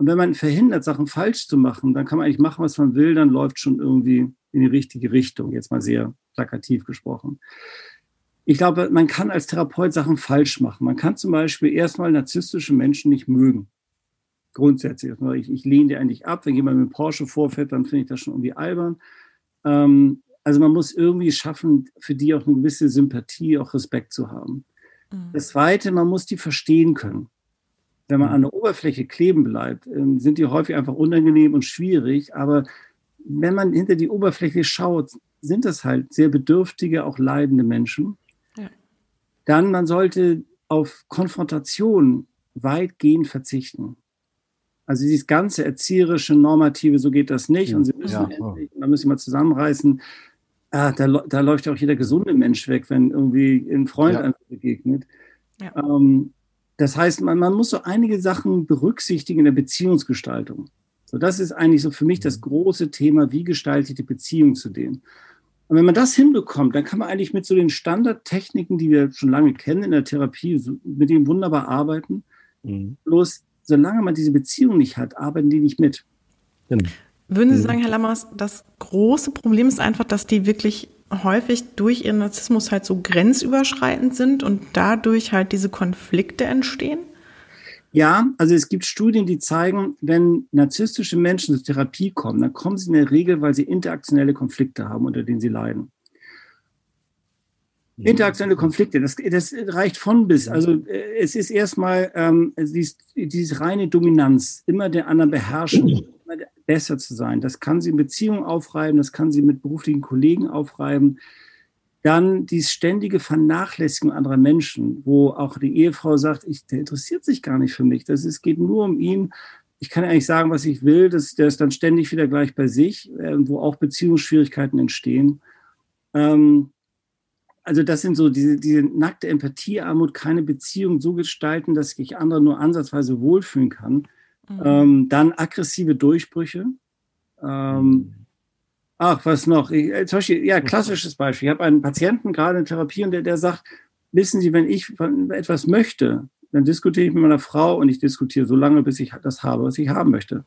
Und wenn man verhindert, Sachen falsch zu machen, dann kann man eigentlich machen, was man will, dann läuft schon irgendwie in die richtige Richtung, jetzt mal sehr plakativ gesprochen. Ich glaube, man kann als Therapeut Sachen falsch machen. Man kann zum Beispiel erstmal narzisstische Menschen nicht mögen. Grundsätzlich. Ich, ich lehne die eigentlich ab. Wenn jemand mit Porsche vorfährt, dann finde ich das schon irgendwie albern. Ähm, also man muss irgendwie schaffen, für die auch eine gewisse Sympathie, auch Respekt zu haben. Mhm. Das Zweite, man muss die verstehen können wenn man an der Oberfläche kleben bleibt, ähm, sind die häufig einfach unangenehm und schwierig. Aber wenn man hinter die Oberfläche schaut, sind das halt sehr bedürftige, auch leidende Menschen. Ja. Dann, man sollte auf Konfrontation weitgehend verzichten. Also dieses ganze erzieherische, normative, so geht das nicht. Ja. Und sie müssen ja. endlich, da müssen sie mal zusammenreißen. Ah, da, da läuft ja auch jeder gesunde Mensch weg, wenn irgendwie ein Freund ja. begegnet. Ja. Ähm, das heißt, man, man muss so einige Sachen berücksichtigen in der Beziehungsgestaltung. So, das ist eigentlich so für mich das große Thema, wie gestalte ich die Beziehung zu denen. Und wenn man das hinbekommt, dann kann man eigentlich mit so den Standardtechniken, die wir schon lange kennen in der Therapie, so, mit denen wunderbar arbeiten. Mhm. Bloß, solange man diese Beziehung nicht hat, arbeiten die nicht mit. Genau. Würden Sie mhm. sagen, Herr Lammers, das große Problem ist einfach, dass die wirklich häufig durch ihren Narzissmus halt so grenzüberschreitend sind und dadurch halt diese Konflikte entstehen? Ja, also es gibt Studien, die zeigen, wenn narzisstische Menschen zur Therapie kommen, dann kommen sie in der Regel, weil sie interaktionelle Konflikte haben, unter denen sie leiden. Interaktionelle Konflikte, das, das reicht von bis. Also äh, es ist erstmal ähm, dieses, dieses reine Dominanz, immer der anderen beherrschen, (clears throat) besser zu sein. Das kann sie in Beziehungen aufreiben, das kann sie mit beruflichen Kollegen aufreiben. Dann die ständige Vernachlässigung anderer Menschen, wo auch die Ehefrau sagt, ich, der interessiert sich gar nicht für mich. Das ist, geht nur um ihn. Ich kann eigentlich sagen, was ich will. Das, der ist dann ständig wieder gleich bei sich, äh, wo auch Beziehungsschwierigkeiten entstehen. Ähm, also das sind so diese, diese nackte Empathiearmut, keine Beziehung so gestalten, dass ich andere nur ansatzweise wohlfühlen kann. Mhm. Ähm, dann aggressive Durchbrüche. Ähm, ach, was noch? Ich, äh, zum Beispiel, ja, klassisches Beispiel. Ich habe einen Patienten gerade in Therapie und der, der sagt, wissen Sie, wenn ich etwas möchte, dann diskutiere ich mit meiner Frau und ich diskutiere so lange, bis ich das habe, was ich haben möchte.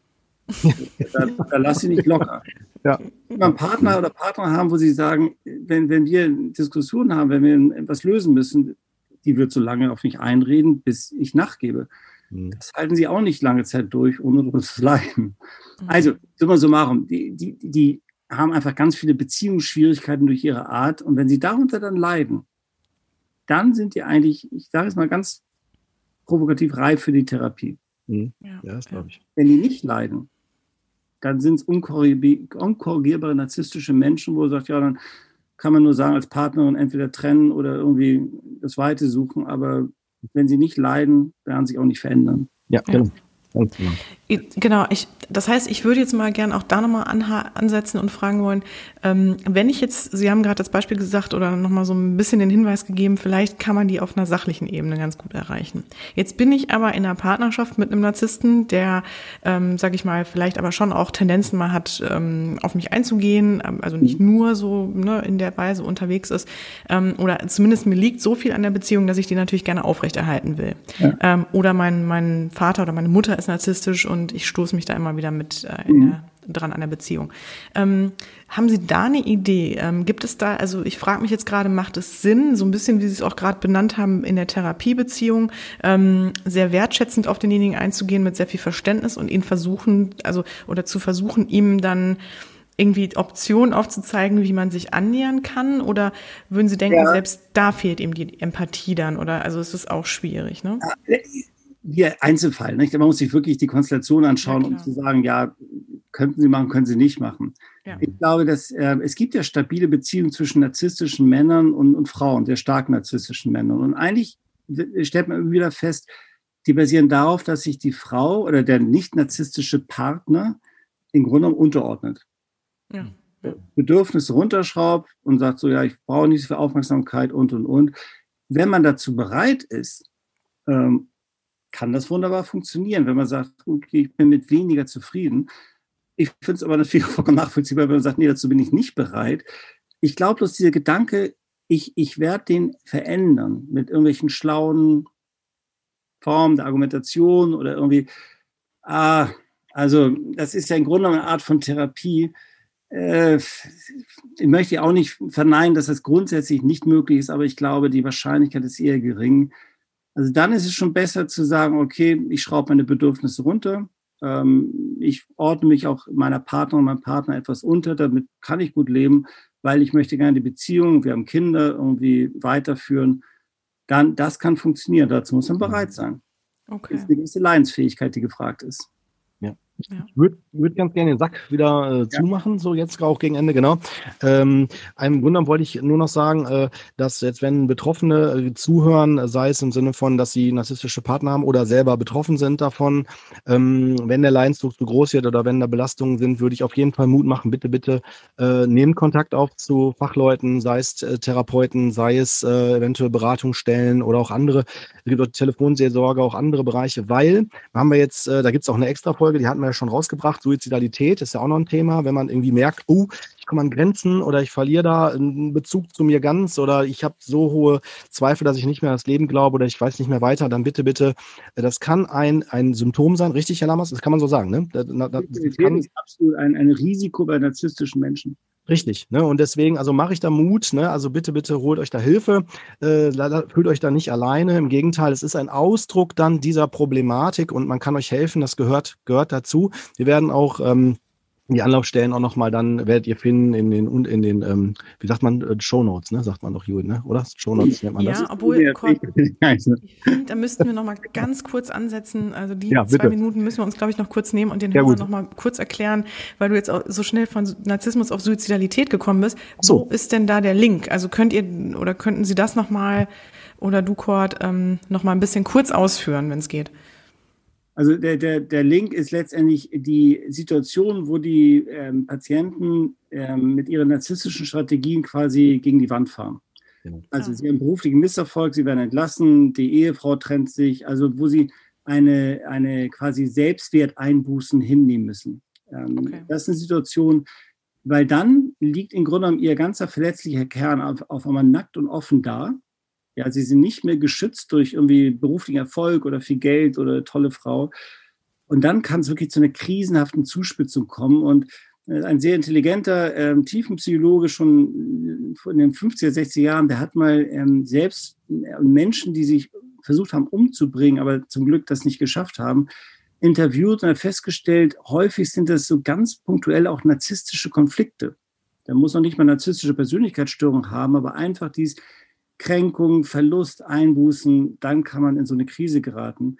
(laughs) da, da lasse ich nicht locker. Ja. Wenn wir einen Partner oder Partner haben, wo sie sagen, wenn, wenn wir Diskussionen haben, wenn wir etwas lösen müssen, die wird so lange auf mich einreden, bis ich nachgebe. Mhm. Das halten sie auch nicht lange Zeit durch, ohne zu leiden. Mhm. Also, summa summarum, die, die, die haben einfach ganz viele Beziehungsschwierigkeiten durch ihre Art. Und wenn sie darunter dann leiden, dann sind die eigentlich, ich sage es mal ganz provokativ, reif für die Therapie. Mhm. Ja, das glaube ich. Wenn die nicht leiden, dann sind es unkorrigierbare narzisstische Menschen, wo man sagt, ja, dann kann man nur sagen, als Partnerin entweder trennen oder irgendwie das Weite suchen, aber wenn sie nicht leiden, werden sie sich auch nicht verändern. Ja, genau. Genau. Ich, das heißt, ich würde jetzt mal gern auch da nochmal ansetzen und fragen wollen, ähm, wenn ich jetzt, Sie haben gerade das Beispiel gesagt oder nochmal so ein bisschen den Hinweis gegeben, vielleicht kann man die auf einer sachlichen Ebene ganz gut erreichen. Jetzt bin ich aber in einer Partnerschaft mit einem Narzissten, der, ähm, sag ich mal, vielleicht aber schon auch Tendenzen mal hat, ähm, auf mich einzugehen, ähm, also nicht nur so ne, in der Weise unterwegs ist, ähm, oder zumindest mir liegt so viel an der Beziehung, dass ich die natürlich gerne aufrechterhalten will. Ja. Ähm, oder mein, mein Vater oder meine Mutter ist narzisstisch und ich stoße mich da immer wieder mit äh, mhm. der dran an der Beziehung. Ähm, haben Sie da eine Idee? Ähm, gibt es da, also ich frage mich jetzt gerade, macht es Sinn, so ein bisschen, wie Sie es auch gerade benannt haben, in der Therapiebeziehung, ähm, sehr wertschätzend auf denjenigen einzugehen, mit sehr viel Verständnis und ihn versuchen, also oder zu versuchen, ihm dann irgendwie Optionen aufzuzeigen, wie man sich annähern kann? Oder würden Sie denken, ja. selbst da fehlt ihm die Empathie dann? Oder also es ist auch schwierig, ne? Hier Einzelfall. Nicht? Man muss sich wirklich die Konstellation anschauen, ja, um zu sagen, ja, könnten Sie machen, können Sie nicht machen. Ja. Ich glaube, dass äh, es gibt ja stabile Beziehungen zwischen narzisstischen Männern und, und Frauen, sehr stark narzisstischen Männern. Und eigentlich stellt man immer wieder fest, die basieren darauf, dass sich die Frau oder der nicht narzisstische Partner im Grunde genommen unterordnet. Ja. Bedürfnisse runterschraubt und sagt so, ja, ich brauche nicht so viel Aufmerksamkeit und, und, und. Wenn man dazu bereit ist, ähm, kann das wunderbar funktionieren, wenn man sagt, okay, ich bin mit weniger zufrieden. Ich finde es aber natürlich (laughs) vollkommen nachvollziehbar, wenn man sagt, nee, dazu bin ich nicht bereit. Ich glaube bloß dieser Gedanke, ich, ich werde den verändern mit irgendwelchen schlauen Formen der Argumentation oder irgendwie, ah, also das ist ja im Grunde eine Art von Therapie. Äh, ich möchte auch nicht verneinen, dass das grundsätzlich nicht möglich ist, aber ich glaube, die Wahrscheinlichkeit ist eher gering, also dann ist es schon besser zu sagen, okay, ich schraube meine Bedürfnisse runter. Ähm, ich ordne mich auch meiner Partnerin, meinem Partner etwas unter, damit kann ich gut leben, weil ich möchte gerne die Beziehung, wir haben Kinder irgendwie weiterführen. Dann, das kann funktionieren. Dazu muss man bereit mhm. sein. Okay. Das ist eine gewisse Leidensfähigkeit, die gefragt ist. Ja. Ich würde würd ganz gerne den Sack wieder äh, ja. zumachen, so jetzt auch gegen Ende, genau. Ähm, einem Grunde wollte ich nur noch sagen, äh, dass jetzt, wenn Betroffene äh, zuhören, sei es im Sinne von, dass sie narzisstische Partner haben oder selber betroffen sind davon, ähm, wenn der Leidensdruck zu groß wird oder wenn da Belastungen sind, würde ich auf jeden Fall Mut machen, bitte, bitte äh, nehmt Kontakt auf zu Fachleuten, sei es äh, Therapeuten, sei es äh, eventuell Beratungsstellen oder auch andere, es gibt auch Telefonseelsorge, auch andere Bereiche, weil, haben wir jetzt, da gibt es auch eine extra Folge, die hatten wir ja schon rausgebracht. Suizidalität ist ja auch noch ein Thema, wenn man irgendwie merkt, oh, ich komme an Grenzen oder ich verliere da einen Bezug zu mir ganz oder ich habe so hohe Zweifel, dass ich nicht mehr das Leben glaube oder ich weiß nicht mehr weiter, dann bitte, bitte, das kann ein, ein Symptom sein, richtig, Herr Lammers? Das kann man so sagen, ne? Das, das, das kann, ist absolut ein, ein Risiko bei narzisstischen Menschen. Richtig, ne? Und deswegen, also mache ich da Mut, ne? Also bitte, bitte holt euch da Hilfe, äh, fühlt euch da nicht alleine. Im Gegenteil, es ist ein Ausdruck dann dieser Problematik und man kann euch helfen, das gehört, gehört dazu. Wir werden auch ähm, die Anlaufstellen auch nochmal dann werdet ihr finden in den und in den, ähm, wie sagt man, äh, Shownotes, ne? Sagt man doch, Juden, ne? Oder? Shownotes nennt man ja, das. Ja, obwohl, (laughs) ich finde, da müssten wir nochmal ganz kurz ansetzen. Also die ja, zwei Minuten müssen wir uns, glaube ich, noch kurz nehmen und den ja, Hörer nochmal kurz erklären, weil du jetzt auch so schnell von Narzissmus auf Suizidalität gekommen bist. So. Wo ist denn da der Link? Also könnt ihr oder könnten Sie das nochmal oder du, Kurt, ähm, nochmal ein bisschen kurz ausführen, wenn es geht? Also der, der, der Link ist letztendlich die Situation, wo die ähm, Patienten ähm, mit ihren narzisstischen Strategien quasi gegen die Wand fahren. Genau. Also sie haben beruflichen Misserfolg, sie werden entlassen, die Ehefrau trennt sich, also wo sie eine, eine quasi Selbstwerteinbußen hinnehmen müssen. Ähm, okay. Das ist eine Situation, weil dann liegt im Grunde genommen ihr ganzer verletzlicher Kern auf, auf einmal nackt und offen da. Ja, sie sind nicht mehr geschützt durch irgendwie beruflichen Erfolg oder viel Geld oder tolle Frau. Und dann kann es wirklich zu einer krisenhaften Zuspitzung kommen. Und äh, ein sehr intelligenter ähm, Tiefenpsychologe schon äh, in den 50er, 60er Jahren, der hat mal ähm, selbst äh, Menschen, die sich versucht haben umzubringen, aber zum Glück das nicht geschafft haben, interviewt und hat festgestellt, häufig sind das so ganz punktuell auch narzisstische Konflikte. Da muss noch nicht mal narzisstische Persönlichkeitsstörung haben, aber einfach dies, Kränkung, Verlust, Einbußen, dann kann man in so eine Krise geraten.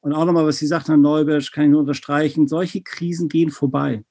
Und auch nochmal, was Sie sagten, Herr Neuberg, kann ich nur unterstreichen, solche Krisen gehen vorbei.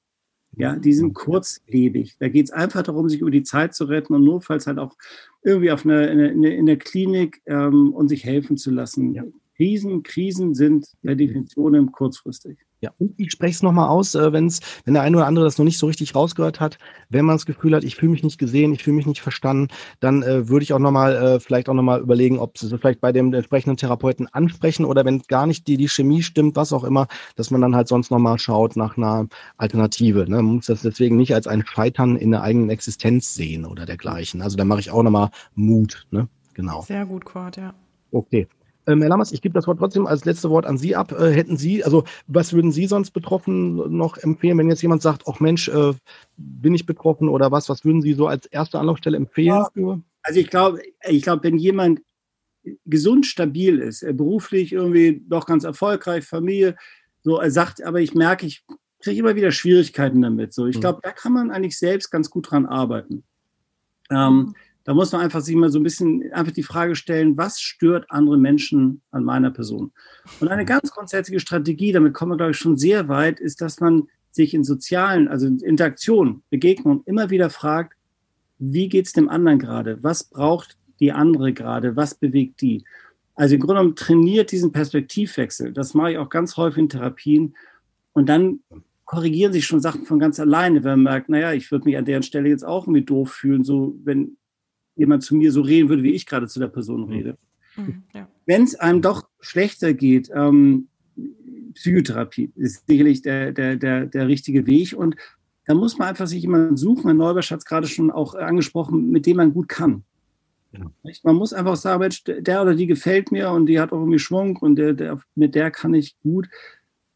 Ja, die sind kurzlebig. Da geht es einfach darum, sich über die Zeit zu retten und notfalls halt auch irgendwie auf eine, in, eine, in der Klinik ähm, und sich helfen zu lassen. Ja. Krisen, Krisen sind der Definition kurzfristig. Ja, und ich spreche es nochmal aus, äh, wenn's, wenn der eine oder andere das noch nicht so richtig rausgehört hat. Wenn man das Gefühl hat, ich fühle mich nicht gesehen, ich fühle mich nicht verstanden, dann äh, würde ich auch nochmal, äh, vielleicht auch nochmal überlegen, ob sie vielleicht bei dem entsprechenden Therapeuten ansprechen oder wenn gar nicht die, die Chemie stimmt, was auch immer, dass man dann halt sonst nochmal schaut nach einer Alternative. Ne? Man muss das deswegen nicht als ein Scheitern in der eigenen Existenz sehen oder dergleichen. Also da mache ich auch nochmal Mut. Ne? Genau. Sehr gut, Kurt, ja. Okay. Ähm, Herr Lammers, ich gebe das Wort trotzdem als letzte Wort an Sie ab. Äh, hätten Sie, also was würden Sie sonst Betroffenen noch empfehlen, wenn jetzt jemand sagt, ach Mensch, äh, bin ich betroffen oder was, was würden Sie so als erste Anlaufstelle empfehlen? Ja, also ich glaube, ich glaube, wenn jemand gesund stabil ist, beruflich irgendwie doch ganz erfolgreich, Familie, so er sagt, aber ich merke, ich kriege immer wieder Schwierigkeiten damit. So, ich hm. glaube, da kann man eigentlich selbst ganz gut dran arbeiten. Ähm. Da muss man einfach sich mal so ein bisschen einfach die Frage stellen, was stört andere Menschen an meiner Person? Und eine ganz grundsätzliche Strategie, damit kommen wir, glaube ich, schon sehr weit, ist, dass man sich in sozialen, also in Interaktion, Begegnungen immer wieder fragt, wie geht's dem anderen gerade? Was braucht die andere gerade? Was bewegt die? Also im Grunde genommen trainiert diesen Perspektivwechsel. Das mache ich auch ganz häufig in Therapien. Und dann korrigieren sich schon Sachen von ganz alleine, wenn man merkt, naja, ich würde mich an deren Stelle jetzt auch irgendwie doof fühlen, so wenn jemand zu mir so reden würde, wie ich gerade zu der Person mhm. rede. Mhm, ja. Wenn es einem doch schlechter geht, ähm, Psychotherapie ist sicherlich der, der, der, der richtige Weg. Und da muss man einfach sich jemanden suchen. Herr Neubersch hat es gerade schon auch angesprochen, mit dem man gut kann. Ja. Man muss einfach sagen, Mensch, der oder die gefällt mir und die hat auch irgendwie Schwung und der, der, mit der kann ich gut.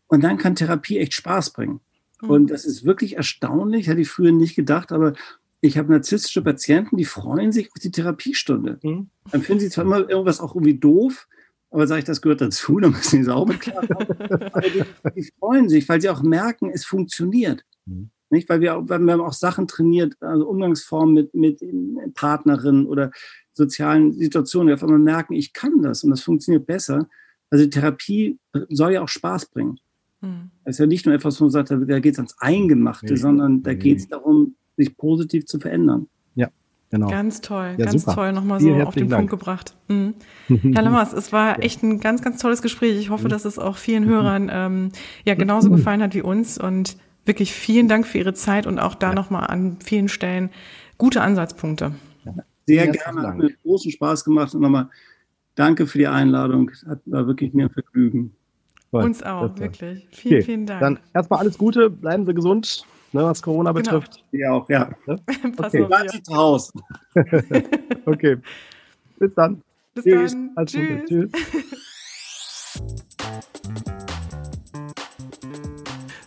Und dann kann Therapie echt Spaß bringen. Mhm. Und das ist wirklich erstaunlich, hätte ich früher nicht gedacht, aber ich habe narzisstische Patienten, die freuen sich auf die Therapiestunde. Mhm. Dann finden sie zwar immer irgendwas auch irgendwie doof, aber sage ich, das gehört dazu, (laughs) dann müssen sie auch mit klarkommen. aber die, die, freuen sich, weil sie auch merken, es funktioniert. Mhm. Nicht? Weil wir, weil wir haben auch Sachen trainiert, also Umgangsformen mit, mit Partnerinnen oder sozialen Situationen, die auf einmal merken, ich kann das und das funktioniert besser. Also Therapie soll ja auch Spaß bringen. Mhm. Es ist ja nicht nur etwas, wo man sagt, da geht es ans Eingemachte, nee. sondern da geht es darum, sich positiv zu verändern. Ja, genau. Ganz toll, ja, ganz super. toll, nochmal so auf den Dank. Punkt gebracht. Mhm. Herr Lammers, es war echt ein ganz, ganz tolles Gespräch. Ich hoffe, mhm. dass es auch vielen Hörern ähm, ja genauso gefallen hat wie uns und wirklich vielen Dank für Ihre Zeit und auch da ja. nochmal an vielen Stellen gute Ansatzpunkte. Sehr ja, gerne, hat mir großen Spaß gemacht und nochmal danke für die Einladung. Hat, war wirklich mir ein Vergnügen. Uns auch, wirklich. Vielen, okay. vielen Dank. Dann erstmal alles Gute, bleiben Sie gesund ne, was Corona genau. betrifft. Ja, auch, ja. Ne? (laughs) okay. Zu Hause. (laughs) okay. Bis dann. Bis Tschüss. dann. Alles Tschüss. Tschüss.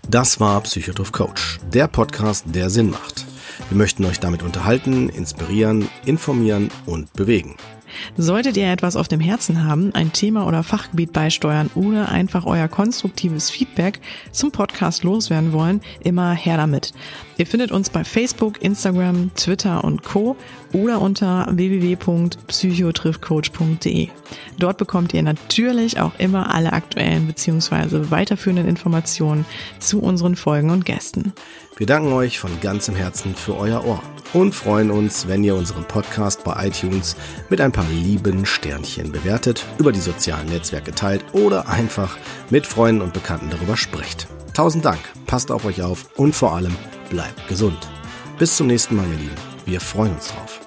Das war Psychotroph Coach, der Podcast, der Sinn macht. Wir möchten euch damit unterhalten, inspirieren, informieren und bewegen. Solltet ihr etwas auf dem Herzen haben, ein Thema oder Fachgebiet beisteuern oder einfach euer konstruktives Feedback zum Podcast loswerden wollen, immer her damit. Ihr findet uns bei Facebook, Instagram, Twitter und Co. oder unter www.psychotriffcoach.de. Dort bekommt ihr natürlich auch immer alle aktuellen bzw. weiterführenden Informationen zu unseren Folgen und Gästen. Wir danken euch von ganzem Herzen für euer Ohr und freuen uns, wenn ihr unseren Podcast bei iTunes mit ein paar lieben Sternchen bewertet, über die sozialen Netzwerke teilt oder einfach mit Freunden und Bekannten darüber sprecht. Tausend Dank, passt auf euch auf und vor allem bleibt gesund. Bis zum nächsten Mal, ihr Lieben. Wir freuen uns drauf.